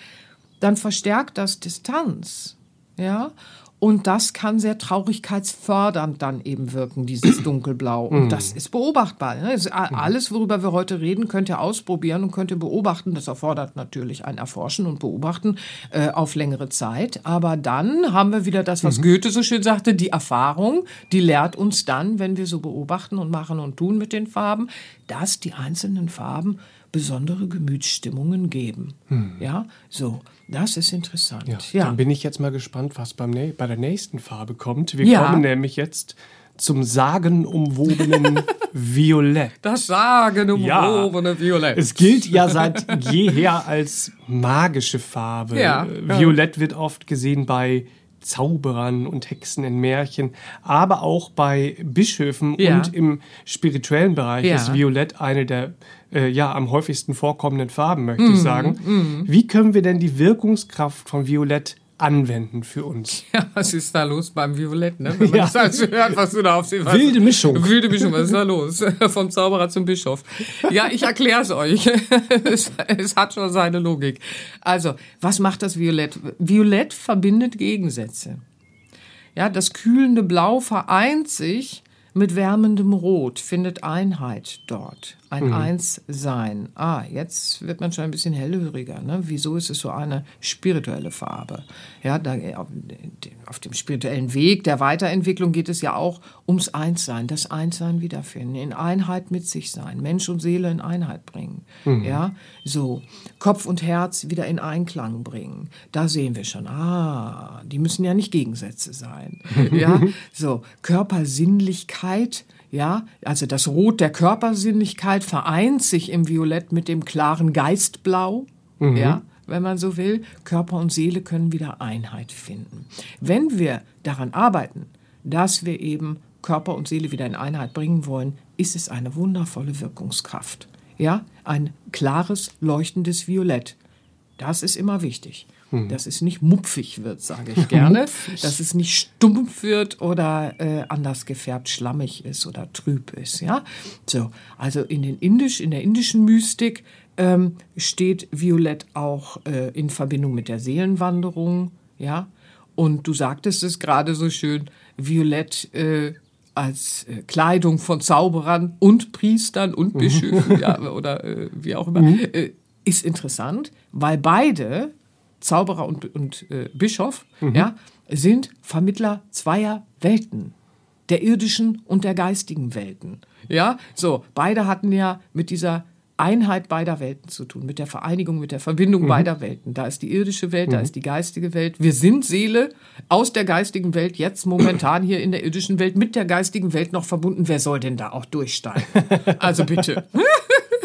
dann verstärkt das Distanz. Ja, und das kann sehr traurigkeitsfördernd dann eben wirken, dieses Dunkelblau. Und das ist beobachtbar. Ne? Das ist a- alles, worüber wir heute reden, könnt ihr ausprobieren und könnt ihr beobachten. Das erfordert natürlich ein Erforschen und Beobachten äh, auf längere Zeit. Aber dann haben wir wieder das, was Goethe so schön sagte, die Erfahrung, die lehrt uns dann, wenn wir so beobachten und machen und tun mit den Farben, dass die einzelnen Farben besondere Gemütsstimmungen geben. Ja, so, das ist interessant. Ja, Dann bin ich jetzt mal gespannt, was beim bei der nächsten Farbe kommt. Wir Ja. kommen nämlich jetzt zum sagenumwobenen Violett. Das sagenumwobene Ja. Violett. Es gilt ja seit jeher als magische Farbe. Ja, ja. Violett wird oft gesehen bei Zauberern und Hexen in Märchen, aber auch bei Bischöfen Ja. und im spirituellen Bereich Ja. ist Violett eine der äh, ja am häufigsten vorkommenden Farben, möchte Mhm, ich sagen. Wie können wir denn die Wirkungskraft von Violett anwenden für uns? Ja, was ist da los beim Violett, ne? Wenn man Ja. das also hört, was du da auf sie Wilde Mischung. Wilde Mischung, was ist da los? Vom Zauberer zum Bischof. Ja, ich erkläre es euch. Es, es hat schon seine Logik. Also, was macht das Violett? Violett verbindet Gegensätze. Ja, das kühlende Blau vereint sich mit wärmendem Rot, findet Einheit dort. Ein Einssein. Ah, jetzt wird man schon ein bisschen hellhöriger. Ne? Wieso ist es so eine spirituelle Farbe? Ja, da, auf, auf dem spirituellen Weg der Weiterentwicklung geht es ja auch ums Einssein, das Einssein wiederfinden, in Einheit mit sich sein, Mensch und Seele in Einheit bringen. Ja, so Kopf und Herz wieder in Einklang bringen. Da sehen wir schon, ah, die müssen ja nicht Gegensätze sein. ja, so Körpersinnlichkeit. Ja, also das Rot der Körpersinnlichkeit vereint sich im Violett mit dem klaren Geistblau. Ja, wenn man so will. Körper und Seele können wieder Einheit finden. Wenn wir daran arbeiten, dass wir eben Körper und Seele wieder in Einheit bringen wollen, ist es eine wundervolle Wirkungskraft. Ja, ein klares, leuchtendes Violett. Das ist immer wichtig. Dass es nicht mupfig wird, sage ich gerne. dass es nicht stumpf wird oder äh, anders gefärbt schlammig ist oder trüb ist. Ja, so. Also in den indisch, in der indischen Mystik ähm, steht Violett auch äh, in Verbindung mit der Seelenwanderung, ja. Und du sagtest es gerade so schön, Violett äh, als äh, Kleidung von Zauberern und Priestern und Bischöfen, ja, oder äh, wie auch immer, äh, ist interessant, weil beide, Zauberer und, und äh, Bischof, ja, sind Vermittler zweier Welten, der irdischen und der geistigen Welten. Ja, so, beide hatten ja mit dieser Einheit beider Welten zu tun, mit der Vereinigung, mit der Verbindung beider Welten. Da ist die irdische Welt, da ist die geistige Welt. Wir sind Seele aus der geistigen Welt, jetzt momentan hier in der irdischen Welt, mit der geistigen Welt noch verbunden. Wer soll denn da auch durchsteigen? Also bitte.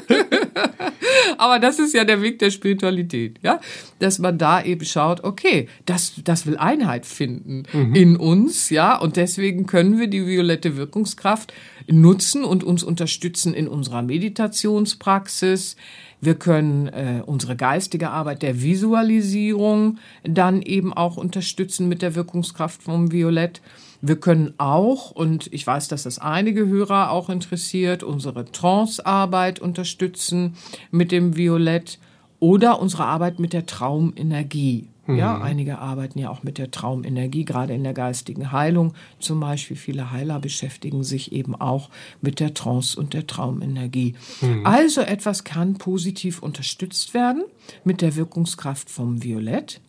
Aber das ist ja der Weg der Spiritualität, ja, dass man da eben schaut, okay, das, das will Einheit finden in uns, ja, und deswegen können wir die violette Wirkungskraft nutzen und uns unterstützen in unserer Meditationspraxis. Wir können äh, unsere geistige Arbeit der Visualisierung dann eben auch unterstützen mit der Wirkungskraft vom Violett. Wir können auch, und ich weiß, dass das einige Hörer auch interessiert, unsere Trance-Arbeit unterstützen mit dem Violett oder unsere Arbeit mit der Traumenergie. Ja, einige arbeiten ja auch mit der Traumenergie, gerade in der geistigen Heilung. Zum Beispiel viele Heiler beschäftigen sich eben auch mit der Trance und der Traumenergie. Also etwas kann positiv unterstützt werden mit der Wirkungskraft vom Violett,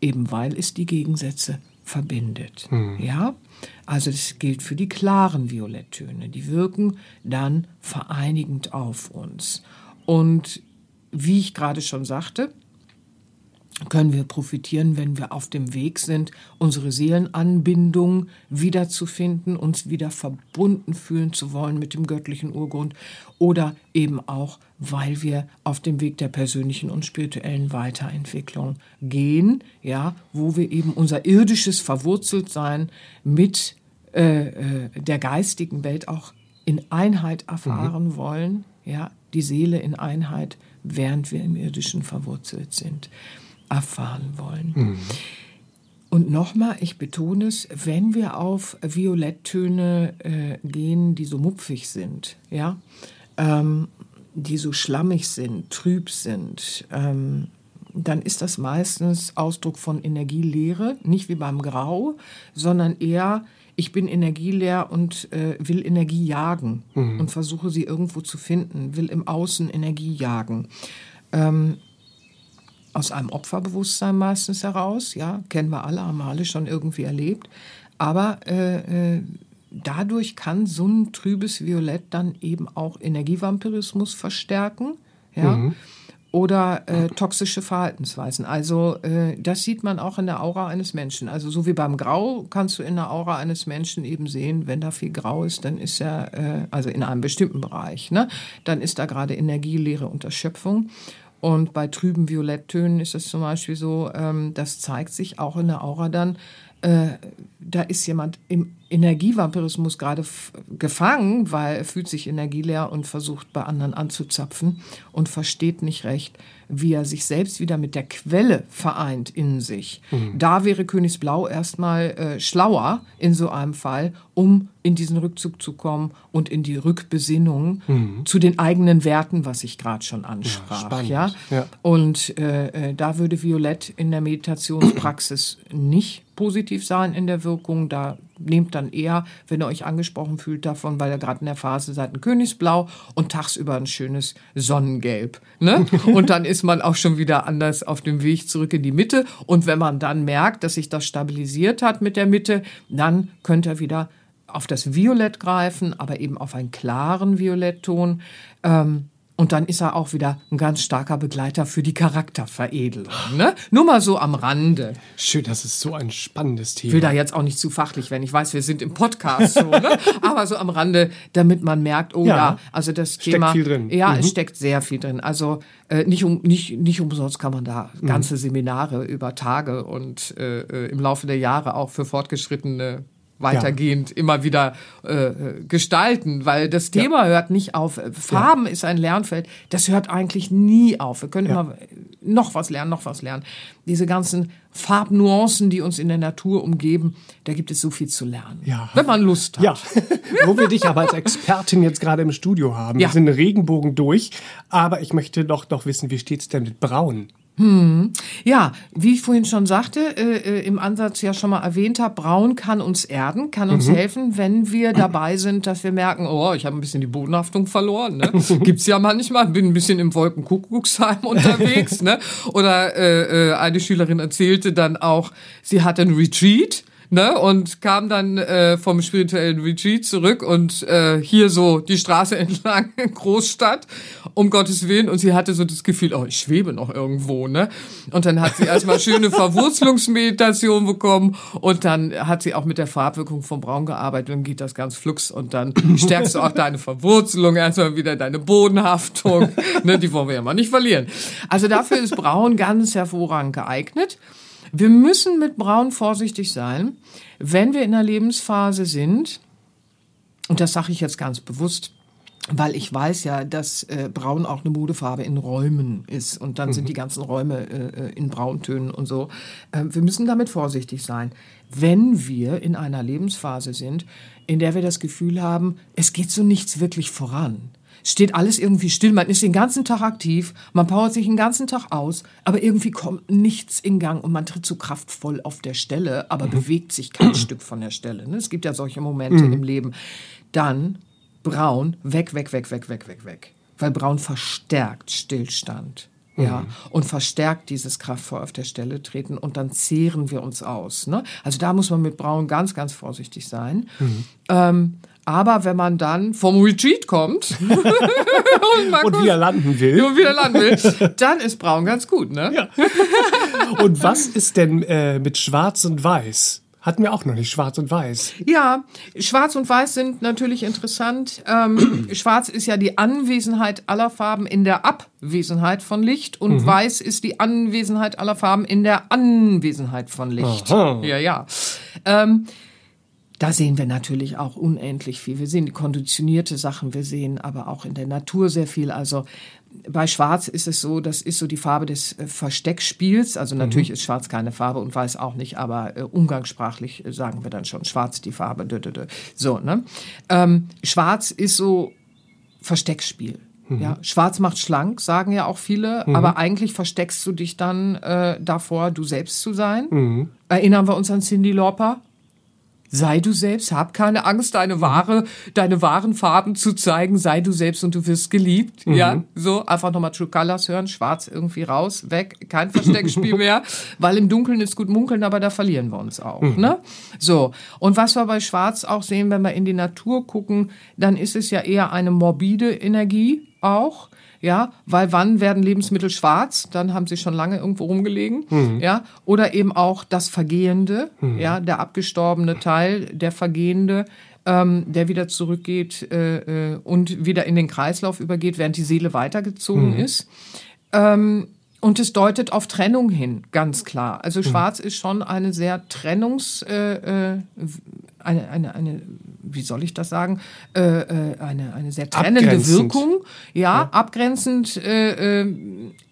eben weil es die Gegensätze verbindet. Ja, also das gilt für die klaren Violetttöne. Die wirken dann vereinigend auf uns. Und wie ich gerade schon sagte, können wir profitieren, wenn wir auf dem Weg sind, unsere Seelenanbindung wiederzufinden, uns wieder verbunden fühlen zu wollen mit dem göttlichen Urgrund oder eben auch, weil wir auf dem Weg der persönlichen und spirituellen Weiterentwicklung gehen, ja, wo wir eben unser irdisches Verwurzeltsein mit äh, äh, der geistigen Welt auch in Einheit erfahren wollen, ja, die Seele in Einheit, während wir im irdischen verwurzelt sind erfahren wollen. Und nochmal, ich betone es, wenn wir auf Violetttöne äh, gehen, die so mupfig sind, ja, ähm, die so schlammig sind, trüb sind, ähm, dann ist das meistens Ausdruck von Energieleere, nicht wie beim Grau, sondern eher, ich bin energieleer und äh, will Energie jagen und versuche sie irgendwo zu finden, will im Außen Energie jagen. Ähm, aus einem Opferbewusstsein meistens heraus, ja, kennen wir alle, haben wir alle schon irgendwie erlebt. Aber äh, äh, dadurch kann so ein trübes Violett dann eben auch Energievampirismus verstärken, ja, oder äh, toxische Verhaltensweisen. Also äh, das sieht man auch in der Aura eines Menschen. Also so wie beim Grau kannst du in der Aura eines Menschen eben sehen, wenn da viel Grau ist, dann ist er, äh, also in einem bestimmten Bereich, ne, dann ist da gerade Energieleere und Erschöpfung. Und bei trüben Violetttönen ist es zum Beispiel so, ähm, das zeigt sich auch in der Aura dann, äh, da ist jemand im Energievampirismus gerade gefangen, weil er fühlt sich energieleer und versucht bei anderen anzuzapfen und versteht nicht recht, wie er sich selbst wieder mit der Quelle vereint in sich. Da wäre Königsblau erstmal äh, schlauer in so einem Fall, um in diesen Rückzug zu kommen und in die Rückbesinnung zu den eigenen Werten, was ich gerade schon ansprach. spannend. Ja, Ja. und äh, äh, da würde Violett in der Meditationspraxis nicht positiv sein in der Wirkung. Da nehmt dann eher, wenn ihr euch angesprochen fühlt davon, weil ihr gerade in der Phase seid, ein Königsblau und tagsüber ein schönes Sonnengelb. Ne? Und dann ist man auch schon wieder anders auf dem Weg zurück in die Mitte. Und wenn man dann merkt, dass sich das stabilisiert hat mit der Mitte, dann könnt ihr wieder auf das Violett greifen, aber eben auf einen klaren Violettton. Ähm, und dann ist er auch wieder ein ganz starker Begleiter für die Charakterveredelung. Ne? Nur mal so am Rande. Schön, das ist so ein spannendes Ich will Thema. da jetzt auch nicht zu fachlich werden. Ich weiß, wir sind im Podcast so, ne? aber so am Rande, damit man merkt, oh ja, Ja. also das Steckt Thema. viel drin. Ja, Mhm. es steckt sehr viel drin. Also äh, nicht, um, nicht, nicht umsonst kann man da Mhm. ganze Seminare über Tage und äh, äh, im Laufe der Jahre auch für Fortgeschrittene weitergehend immer wieder äh, gestalten, weil das Thema hört nicht auf. Farben ist ein Lernfeld, das hört eigentlich nie auf. Wir können immer noch was lernen, noch was lernen. Diese ganzen Farbnuancen, die uns in der Natur umgeben, da gibt es so viel zu lernen. Ja. Wenn man Lust hat. Ja, wo wir dich aber als Expertin jetzt gerade im Studio haben. Ja. Wir sind Regenbogen durch, aber ich möchte doch noch wissen, wie steht's denn mit Braun? Ja, wie ich vorhin schon sagte, äh, äh, im Ansatz ja schon mal erwähnt habe, Braun kann uns erden, kann uns helfen, wenn wir dabei sind, dass wir merken, oh, ich habe ein bisschen die Bodenhaftung verloren. Ne? Gibt's ja manchmal, bin ein bisschen im Wolkenkuckucksheim unterwegs. ne? Oder äh, äh, eine Schülerin erzählte dann auch, sie hatte einen Retreat ne, und kam dann äh, vom spirituellen Retreat zurück und äh, hier so die Straße entlang, Großstadt, um Gottes Willen. Und sie hatte so das Gefühl, oh, ich schwebe noch irgendwo, ne? Und dann hat sie erstmal schöne Verwurzelungsmeditation bekommen und dann hat sie auch mit der Farbwirkung vom Braun gearbeitet. Dann geht das ganz flugs und dann stärkst du auch deine Verwurzelung, erstmal wieder deine Bodenhaftung, ne? Die wollen wir ja mal nicht verlieren. Also dafür ist Braun ganz hervorragend geeignet. Wir müssen mit Braun vorsichtig sein, wenn wir in einer Lebensphase sind, und das sage ich jetzt ganz bewusst, weil ich weiß ja, dass äh, Braun auch eine Modefarbe in Räumen ist. Und dann sind die ganzen Räume äh, in Brauntönen und so. Äh, wir müssen damit vorsichtig sein, wenn wir in einer Lebensphase sind, in der wir das Gefühl haben, es geht so nichts wirklich voran steht alles irgendwie still. Man ist den ganzen Tag aktiv, man powert sich den ganzen Tag aus, aber irgendwie kommt nichts in Gang und man tritt so kraftvoll auf der Stelle, aber bewegt sich kein Stück von der Stelle. ne? Es gibt ja solche Momente im Leben. Dann braun, weg, weg, weg, weg, weg, weg, weg. Weil braun verstärkt Stillstand. Ja, und verstärkt dieses kraftvoll auf der Stelle treten und dann zehren wir uns aus. Ne? Also da muss man mit Braun ganz, ganz vorsichtig sein. Ähm, aber wenn man dann vom Retreat kommt und, mal Und wieder landen will. und wieder landen will, dann ist Braun ganz gut, ne? Ja. Und was ist denn äh, mit Schwarz und Weiß? Hatten wir auch noch nicht Schwarz und Weiß. Ja, Schwarz und Weiß sind natürlich interessant. Ähm, Schwarz ist ja die Anwesenheit aller Farben in der Abwesenheit von Licht und Weiß ist die Anwesenheit aller Farben in der Anwesenheit von Licht. Aha. Ja, ja. Ähm, da sehen wir natürlich auch unendlich viel. Wir sehen konditionierte Sachen, wir sehen aber auch in der Natur sehr viel. Also bei Schwarz ist es so, das ist so die Farbe des äh, Versteckspiels. Also natürlich ist Schwarz keine Farbe und Weiß auch nicht, aber äh, umgangssprachlich äh, sagen wir dann schon Schwarz die Farbe. Dö, dö, dö. So, ne? Ähm, Schwarz ist so Versteckspiel. Ja, schwarz macht schlank, sagen ja auch viele, aber eigentlich versteckst du dich dann äh, davor, du selbst zu sein. Erinnern wir uns an Cindy Lauper? Sei du selbst, hab keine Angst, deine wahre, deine wahren Farben zu zeigen. Sei du selbst und du wirst geliebt. Ja, so einfach nochmal True Colors hören, schwarz irgendwie raus, weg, kein Versteckspiel mehr, weil im Dunkeln ist gut munkeln, aber da verlieren wir uns auch. Ne? So und was wir bei Schwarz auch sehen, wenn wir in die Natur gucken, dann ist es ja eher eine morbide Energie auch. Ja, weil wann werden Lebensmittel schwarz? Dann haben sie schon lange irgendwo rumgelegen. Ja, oder eben auch das Vergehende, ja, der abgestorbene Teil, der Vergehende, ähm, der wieder zurückgeht äh, äh, und wieder in den Kreislauf übergeht, während die Seele weitergezogen ist. Ähm, und es deutet auf Trennung hin, ganz klar. Also Schwarz ist schon eine sehr Trennungs, äh, äh, eine, eine, eine, wie soll ich das sagen, äh, äh, eine, eine sehr trennende Abgrenzend. Wirkung. Ja, abgrenzend, äh, äh,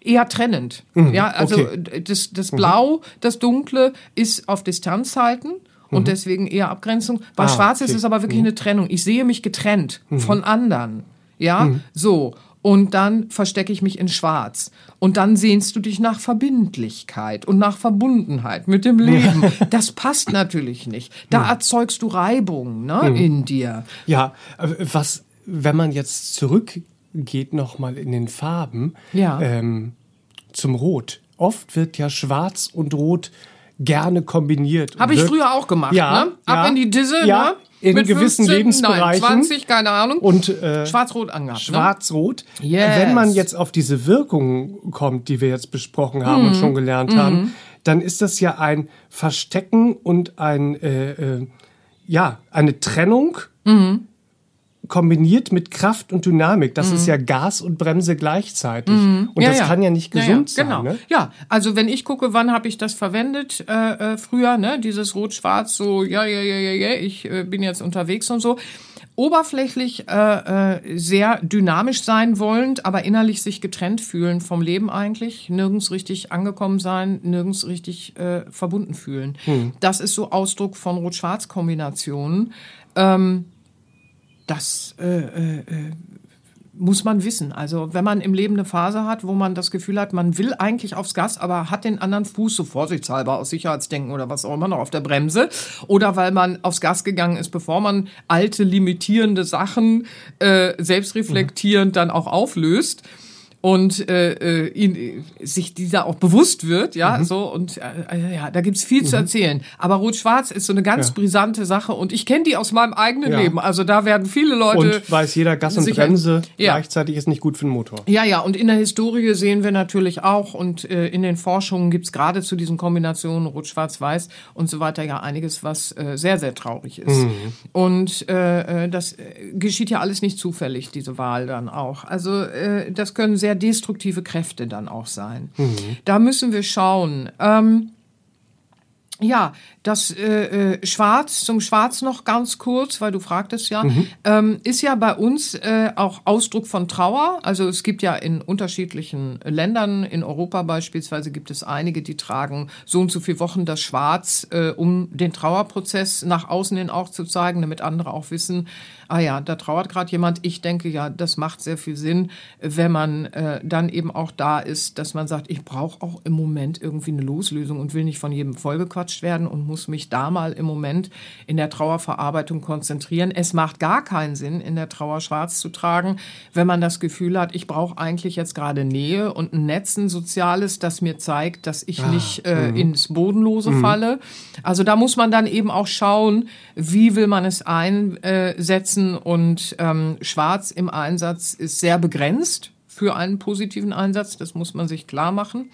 eher trennend. ja, also okay. das, das Blau, das Dunkle ist auf Distanz halten. Und deswegen eher Abgrenzung. Bei Ah, Schwarz ist okay. es aber wirklich eine Trennung. Ich sehe mich getrennt von anderen. Ja, so. Und dann verstecke ich mich in Schwarz. Und dann sehnst du dich nach Verbindlichkeit und nach Verbundenheit mit dem Leben. Das passt natürlich nicht. Da erzeugst du Reibung ne, in dir. Ja, was, wenn man jetzt zurückgeht nochmal in den Farben Ja. ähm, zum Rot. Oft wird ja Schwarz und Rot gerne kombiniert. Habe ich früher auch gemacht. Ja, ne? Ab ja. in die Disse. Ja, ne? in Mit gewissen 15, Lebensbereichen. Nein, 20, keine Ahnung. Und äh, Schwarz-Rot angehabt. Ne? Schwarz-Rot. Yes. Wenn man jetzt auf diese Wirkung kommt, die wir jetzt besprochen haben Mhm. und schon gelernt haben, dann ist das ja ein Verstecken und ein äh, äh, ja eine Trennung. Mhm. Kombiniert mit Kraft und Dynamik. Das ist ja Gas und Bremse gleichzeitig. Und Mhm. Ja, das ja. kann ja nicht gesund ja, genau. sein. Ne? Ja, also wenn ich gucke, wann habe ich das verwendet äh, äh, früher, ne, dieses Rot-Schwarz, so ja, ja, ja, ja, ja, ich äh, bin jetzt unterwegs und so. Oberflächlich äh, äh, sehr dynamisch sein wollend, aber innerlich sich getrennt fühlen vom Leben eigentlich, nirgends richtig angekommen sein, nirgends richtig äh, verbunden fühlen. Das ist so Ausdruck von Rot-Schwarz-Kombinationen. Ähm, das äh, äh, äh, muss man wissen. Also wenn man im Leben eine Phase hat, wo man das Gefühl hat, man will eigentlich aufs Gas, aber hat den anderen Fuß so vorsichtshalber aus Sicherheitsdenken oder was auch immer noch auf der Bremse oder weil man aufs Gas gegangen ist, bevor man alte limitierende Sachen äh, selbstreflektierend dann auch auflöst und äh, äh, ihn, sich dieser auch bewusst wird, ja, so und äh, äh, ja, da gibt's viel zu erzählen. Aber Rot-Schwarz ist so eine ganz Ja. brisante Sache und ich kenne die aus meinem eigenen Ja. Leben. Also da werden viele Leute Und weiß jeder, Gas und Bremse Ja. gleichzeitig ist nicht gut für den Motor. Ja, ja, und in der Historie sehen wir natürlich auch und äh, in den Forschungen gibt's gerade zu diesen Kombinationen Rot, Schwarz, Weiß und so weiter ja einiges, was äh, sehr, sehr traurig ist. Und äh, äh, das geschieht ja alles nicht zufällig, diese Wahl dann auch. Also äh, das können sehr destruktive Kräfte dann auch sein. Da müssen wir schauen. Ähm, ja, das äh, äh, Schwarz, zum Schwarz noch ganz kurz, weil du fragtest ja, ähm, ist ja bei uns äh, auch Ausdruck von Trauer. Also es gibt ja in unterschiedlichen Ländern, in Europa beispielsweise gibt es einige, die tragen so und so viele Wochen das Schwarz, äh, um den Trauerprozess nach außen hin auch zu zeigen, damit andere auch wissen, ah ja, da trauert gerade jemand. Ich denke ja, das macht sehr viel Sinn, wenn man äh, dann eben auch da ist, dass man sagt, ich brauche auch im Moment irgendwie eine Loslösung und will nicht von jedem vollgequatscht werden und muss mich da mal im Moment in der Trauerverarbeitung konzentrieren. Es macht gar keinen Sinn, in der Trauer schwarz zu tragen, wenn man das Gefühl hat, ich brauche eigentlich jetzt gerade Nähe und ein Netz, ein soziales, das mir zeigt, dass ich nicht äh, ins Bodenlose falle. Also da muss man dann eben auch schauen, wie will man es einsetzen und ähm, schwarz im Einsatz ist sehr begrenzt für einen positiven Einsatz, das muss man sich klar machen.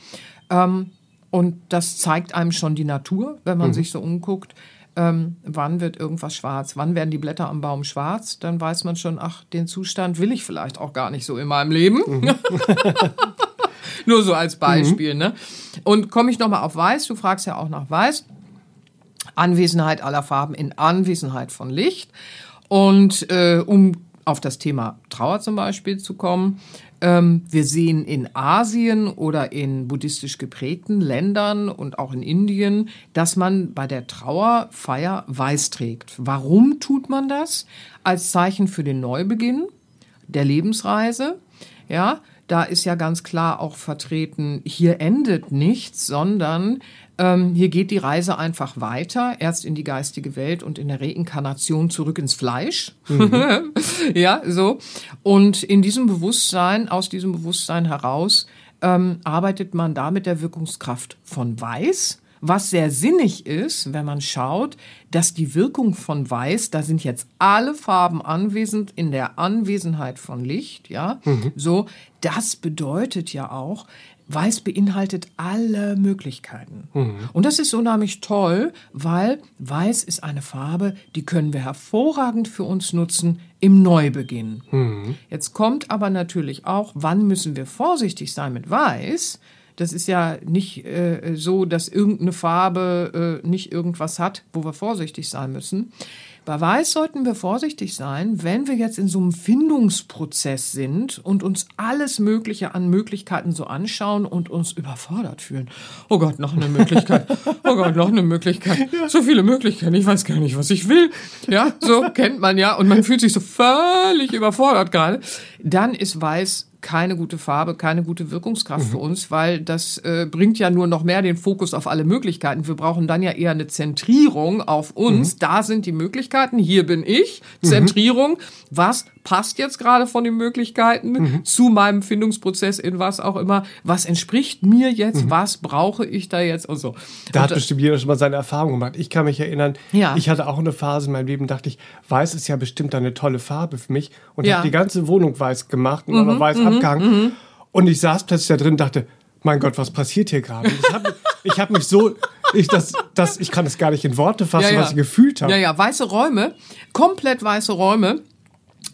Ähm, und das zeigt einem schon die Natur, wenn man sich so umguckt. Ähm, wann wird irgendwas schwarz? Wann werden die Blätter am Baum schwarz? Dann weiß man schon, ach, den Zustand will ich vielleicht auch gar nicht so in meinem Leben. Nur so als Beispiel. Ne? Und komme ich nochmal auf Weiß, du fragst ja auch nach Weiß. Anwesenheit aller Farben in Anwesenheit von Licht. Und äh, um auf das Thema Trauer zum Beispiel zu kommen, wir sehen in Asien oder in buddhistisch geprägten Ländern und auch in Indien, dass man bei der Trauerfeier weiß trägt. Warum tut man das? Als Zeichen für den Neubeginn der Lebensreise. Ja, da ist ja ganz klar auch vertreten, hier endet nichts, sondern ähm, hier geht die Reise einfach weiter, erst in die geistige Welt und in der Reinkarnation zurück ins Fleisch. ja, so. Und in diesem Bewusstsein, aus diesem Bewusstsein heraus, ähm, arbeitet man da mit der Wirkungskraft von Weiß. Was sehr sinnig ist, wenn man schaut, dass die Wirkung von Weiß, da sind jetzt alle Farben anwesend in der Anwesenheit von Licht, ja, so, das bedeutet ja auch, Weiß beinhaltet alle Möglichkeiten. Und das ist unheimlich toll, weil Weiß ist eine Farbe, die können wir hervorragend für uns nutzen im Neubeginn. Jetzt kommt aber natürlich auch, wann müssen wir vorsichtig sein mit Weiß? Das ist ja nicht äh, so, dass irgendeine Farbe äh, nicht irgendwas hat, wo wir vorsichtig sein müssen. Bei Weiß sollten wir vorsichtig sein, wenn wir jetzt in so einem Findungsprozess sind und uns alles Mögliche an Möglichkeiten so anschauen und uns überfordert fühlen. Oh Gott, noch eine Möglichkeit. Oh Gott, noch eine Möglichkeit. So viele Möglichkeiten. Ich weiß gar nicht, was ich will. Ja, so kennt man ja. Und man fühlt sich so völlig überfordert gerade. Dann ist Weiß keine gute Farbe, keine gute Wirkungskraft für uns, weil das äh, bringt ja nur noch mehr den Fokus auf alle Möglichkeiten. Wir brauchen dann ja eher eine Zentrierung auf uns. Da sind die Möglichkeiten, hier bin ich. Zentrierung, was passt jetzt gerade von den Möglichkeiten zu meinem Findungsprozess in was auch immer? Was entspricht mir jetzt? Was brauche ich da jetzt? Und so. Da hat Und, äh, bestimmt jeder schon mal seine Erfahrung gemacht. Ich kann mich erinnern, Ja. ich hatte auch eine Phase in meinem Leben, dachte ich, weiß ist ja bestimmt eine tolle Farbe für mich und Ja. Mhm, habe die ganze Wohnung weiß gemacht und auch noch weiß abgehangen. Und ich saß plötzlich da drin und dachte, mein Gott, was passiert hier gerade? Ich habe ich hab mich so, ich, das, das, ich kann es gar nicht in Worte fassen, was ich gefühlt habe. Ja, ja, weiße Räume, komplett weiße Räume.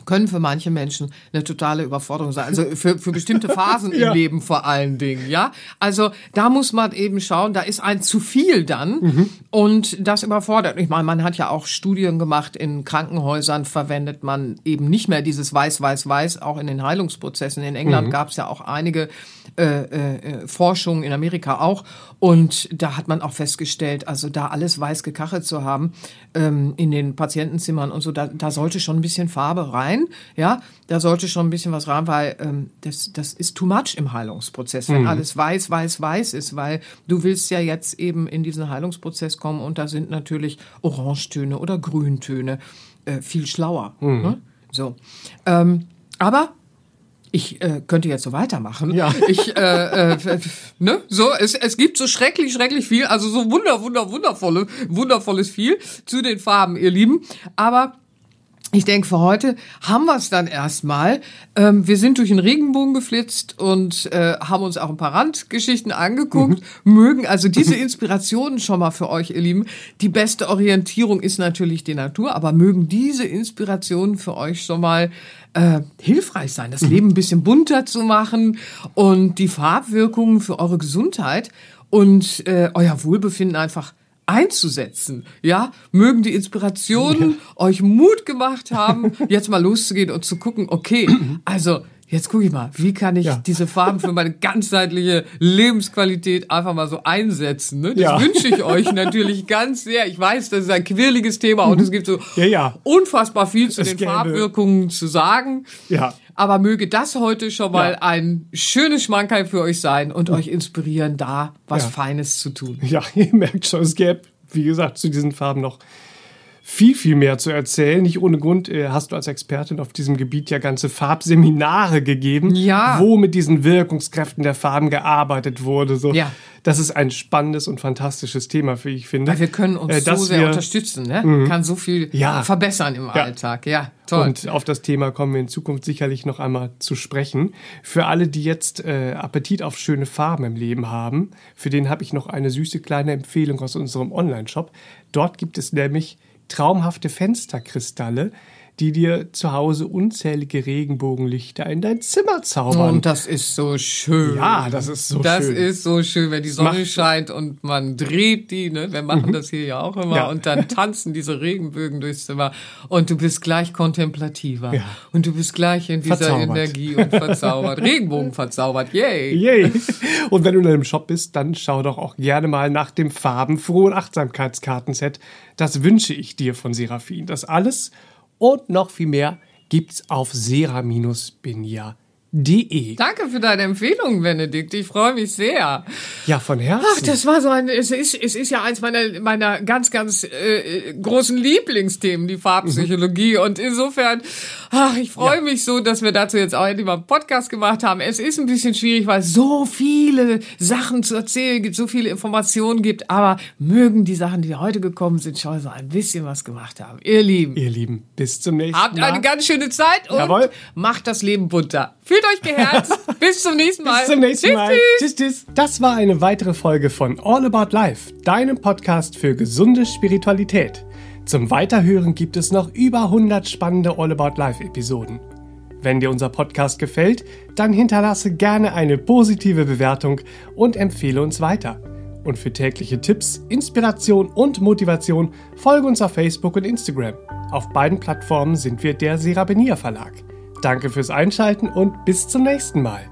Können für manche Menschen eine totale Überforderung sein. Also für, für bestimmte Phasen Ja. im Leben vor allen Dingen, ja. Also da muss man eben schauen, da ist ein zu viel dann und das überfordert. Ich meine, man hat ja auch Studien gemacht, in Krankenhäusern verwendet man eben nicht mehr dieses Weiß, Weiß, Weiß, auch in den Heilungsprozessen. In England gab es ja auch einige äh, äh, Forschungen, in Amerika auch. Und da hat man auch festgestellt, also da alles weiß gekachelt zu haben ähm, in den Patientenzimmern und so, da, da sollte schon ein bisschen Farbe rein, ja, da sollte schon ein bisschen was rein, weil ähm, das, das ist too much im Heilungsprozess, wenn alles weiß, weiß, weiß ist, weil du willst ja jetzt eben in diesen Heilungsprozess kommen und da sind natürlich Orangetöne oder Grüntöne äh, viel schlauer. Ne? So, ähm, aber ich äh, könnte jetzt so weitermachen. Ja. Ich, äh, äh, ne, so, es, es gibt so schrecklich, schrecklich viel, also so wunder, wunder, wundervolle, wundervolles viel zu den Farben, ihr Lieben. Aber ich denke, für heute haben wir es dann erstmal. Ähm, wir sind durch den Regenbogen geflitzt und äh, haben uns auch ein paar Randgeschichten angeguckt. Mögen also diese Inspirationen schon mal für euch, ihr Lieben. Die beste Orientierung ist natürlich die Natur, aber mögen diese Inspirationen für euch schon mal äh, hilfreich sein, das Leben ein bisschen bunter zu machen und die Farbwirkungen für eure Gesundheit und äh, euer Wohlbefinden einfach einzusetzen. Ja, mögen die Inspirationen euch Mut gemacht haben, jetzt mal loszugehen und zu gucken, okay, also jetzt gucke ich mal, wie kann ich Ja. diese Farben für meine ganzheitliche Lebensqualität einfach mal so einsetzen. Ne? Das Ja. wünsche ich euch natürlich ganz sehr. Ich weiß, das ist ein quirliges Thema und es gibt so Ja, ja. unfassbar viel zu Es den gäbe- Farbwirkungen zu sagen. Ja. Aber möge das heute schon mal ein schönes Schmankerl für euch sein und euch inspirieren, da was. Feines zu tun. Ja, ihr merkt schon, es gäbe, wie gesagt, zu diesen Farben noch viel, viel mehr zu erzählen. Nicht ohne Grund äh, hast du als Expertin auf diesem Gebiet ja ganze Farbseminare gegeben, Ja. wo mit diesen Wirkungskräften der Farben gearbeitet wurde. So. Ja. Das ist ein spannendes und fantastisches Thema, wie ich finde. Weil wir können uns Äh, so sehr wir- unterstützen, ne? Kann so viel Ja. verbessern im Alltag. Ja, toll. Und auf das Thema kommen wir in Zukunft sicherlich noch einmal zu sprechen. Für alle, die jetzt äh, Appetit auf schöne Farben im Leben haben, für den habe ich noch eine süße kleine Empfehlung aus unserem Online-Shop. Dort gibt es nämlich traumhafte Fensterkristalle, die dir zu Hause unzählige Regenbogenlichter in dein Zimmer zaubern. und das ist so schön. ja, das ist so das schön. ist so schön, wenn die Sonne macht- scheint und man dreht die, ne? Wir machen das hier ja auch immer Mhm. Ja. und dann tanzen diese Regenbögen durchs Zimmer und du bist gleich kontemplativer Ja. und du bist gleich in dieser Verzaubert. Energie und verzaubert. Regenbogen verzaubert. Yay. Yay! Und wenn du in einem Shop bist, dann schau doch auch gerne mal nach dem farbenfrohen Achtsamkeitskartenset. Das wünsche ich dir von Seraphin. Das alles und noch viel mehr gibt's auf sera-benia.de. Danke für deine Empfehlung, Benedikt. Ich freue mich sehr. Ja, von Herzen. Ach, das war so ein, es ist, es ist ja eins meiner, meiner ganz, ganz äh, großen Lieblingsthemen, die Farbpsychologie. Und insofern, ach, ich freue mich so, dass wir dazu jetzt auch endlich mal einen Podcast gemacht haben. Es ist ein bisschen schwierig, weil es so viele Sachen zu erzählen gibt, so viele Informationen gibt. Aber mögen die Sachen, die heute gekommen sind, schon so ein bisschen was gemacht haben. Ihr Lieben, Ihr Lieben, bis zum nächsten habt Mal. eine ganz schöne Zeit und Jawohl. macht das Leben bunter. Fühlt euch geherzt. Bis zum nächsten Mal. Bis zum nächsten tschüss, Mal. Tschüss. tschüss, tschüss. Das war eine weitere Folge von All About Life, deinem Podcast für gesunde Spiritualität. Zum Weiterhören gibt es noch über 100 spannende All About Life Episoden. Wenn dir unser Podcast gefällt, dann hinterlasse gerne eine positive Bewertung und empfehle uns weiter. Und für tägliche Tipps, Inspiration und Motivation folge uns auf Facebook und Instagram. Auf beiden Plattformen sind wir der Serabenia Verlag. Danke fürs Einschalten und bis zum nächsten Mal.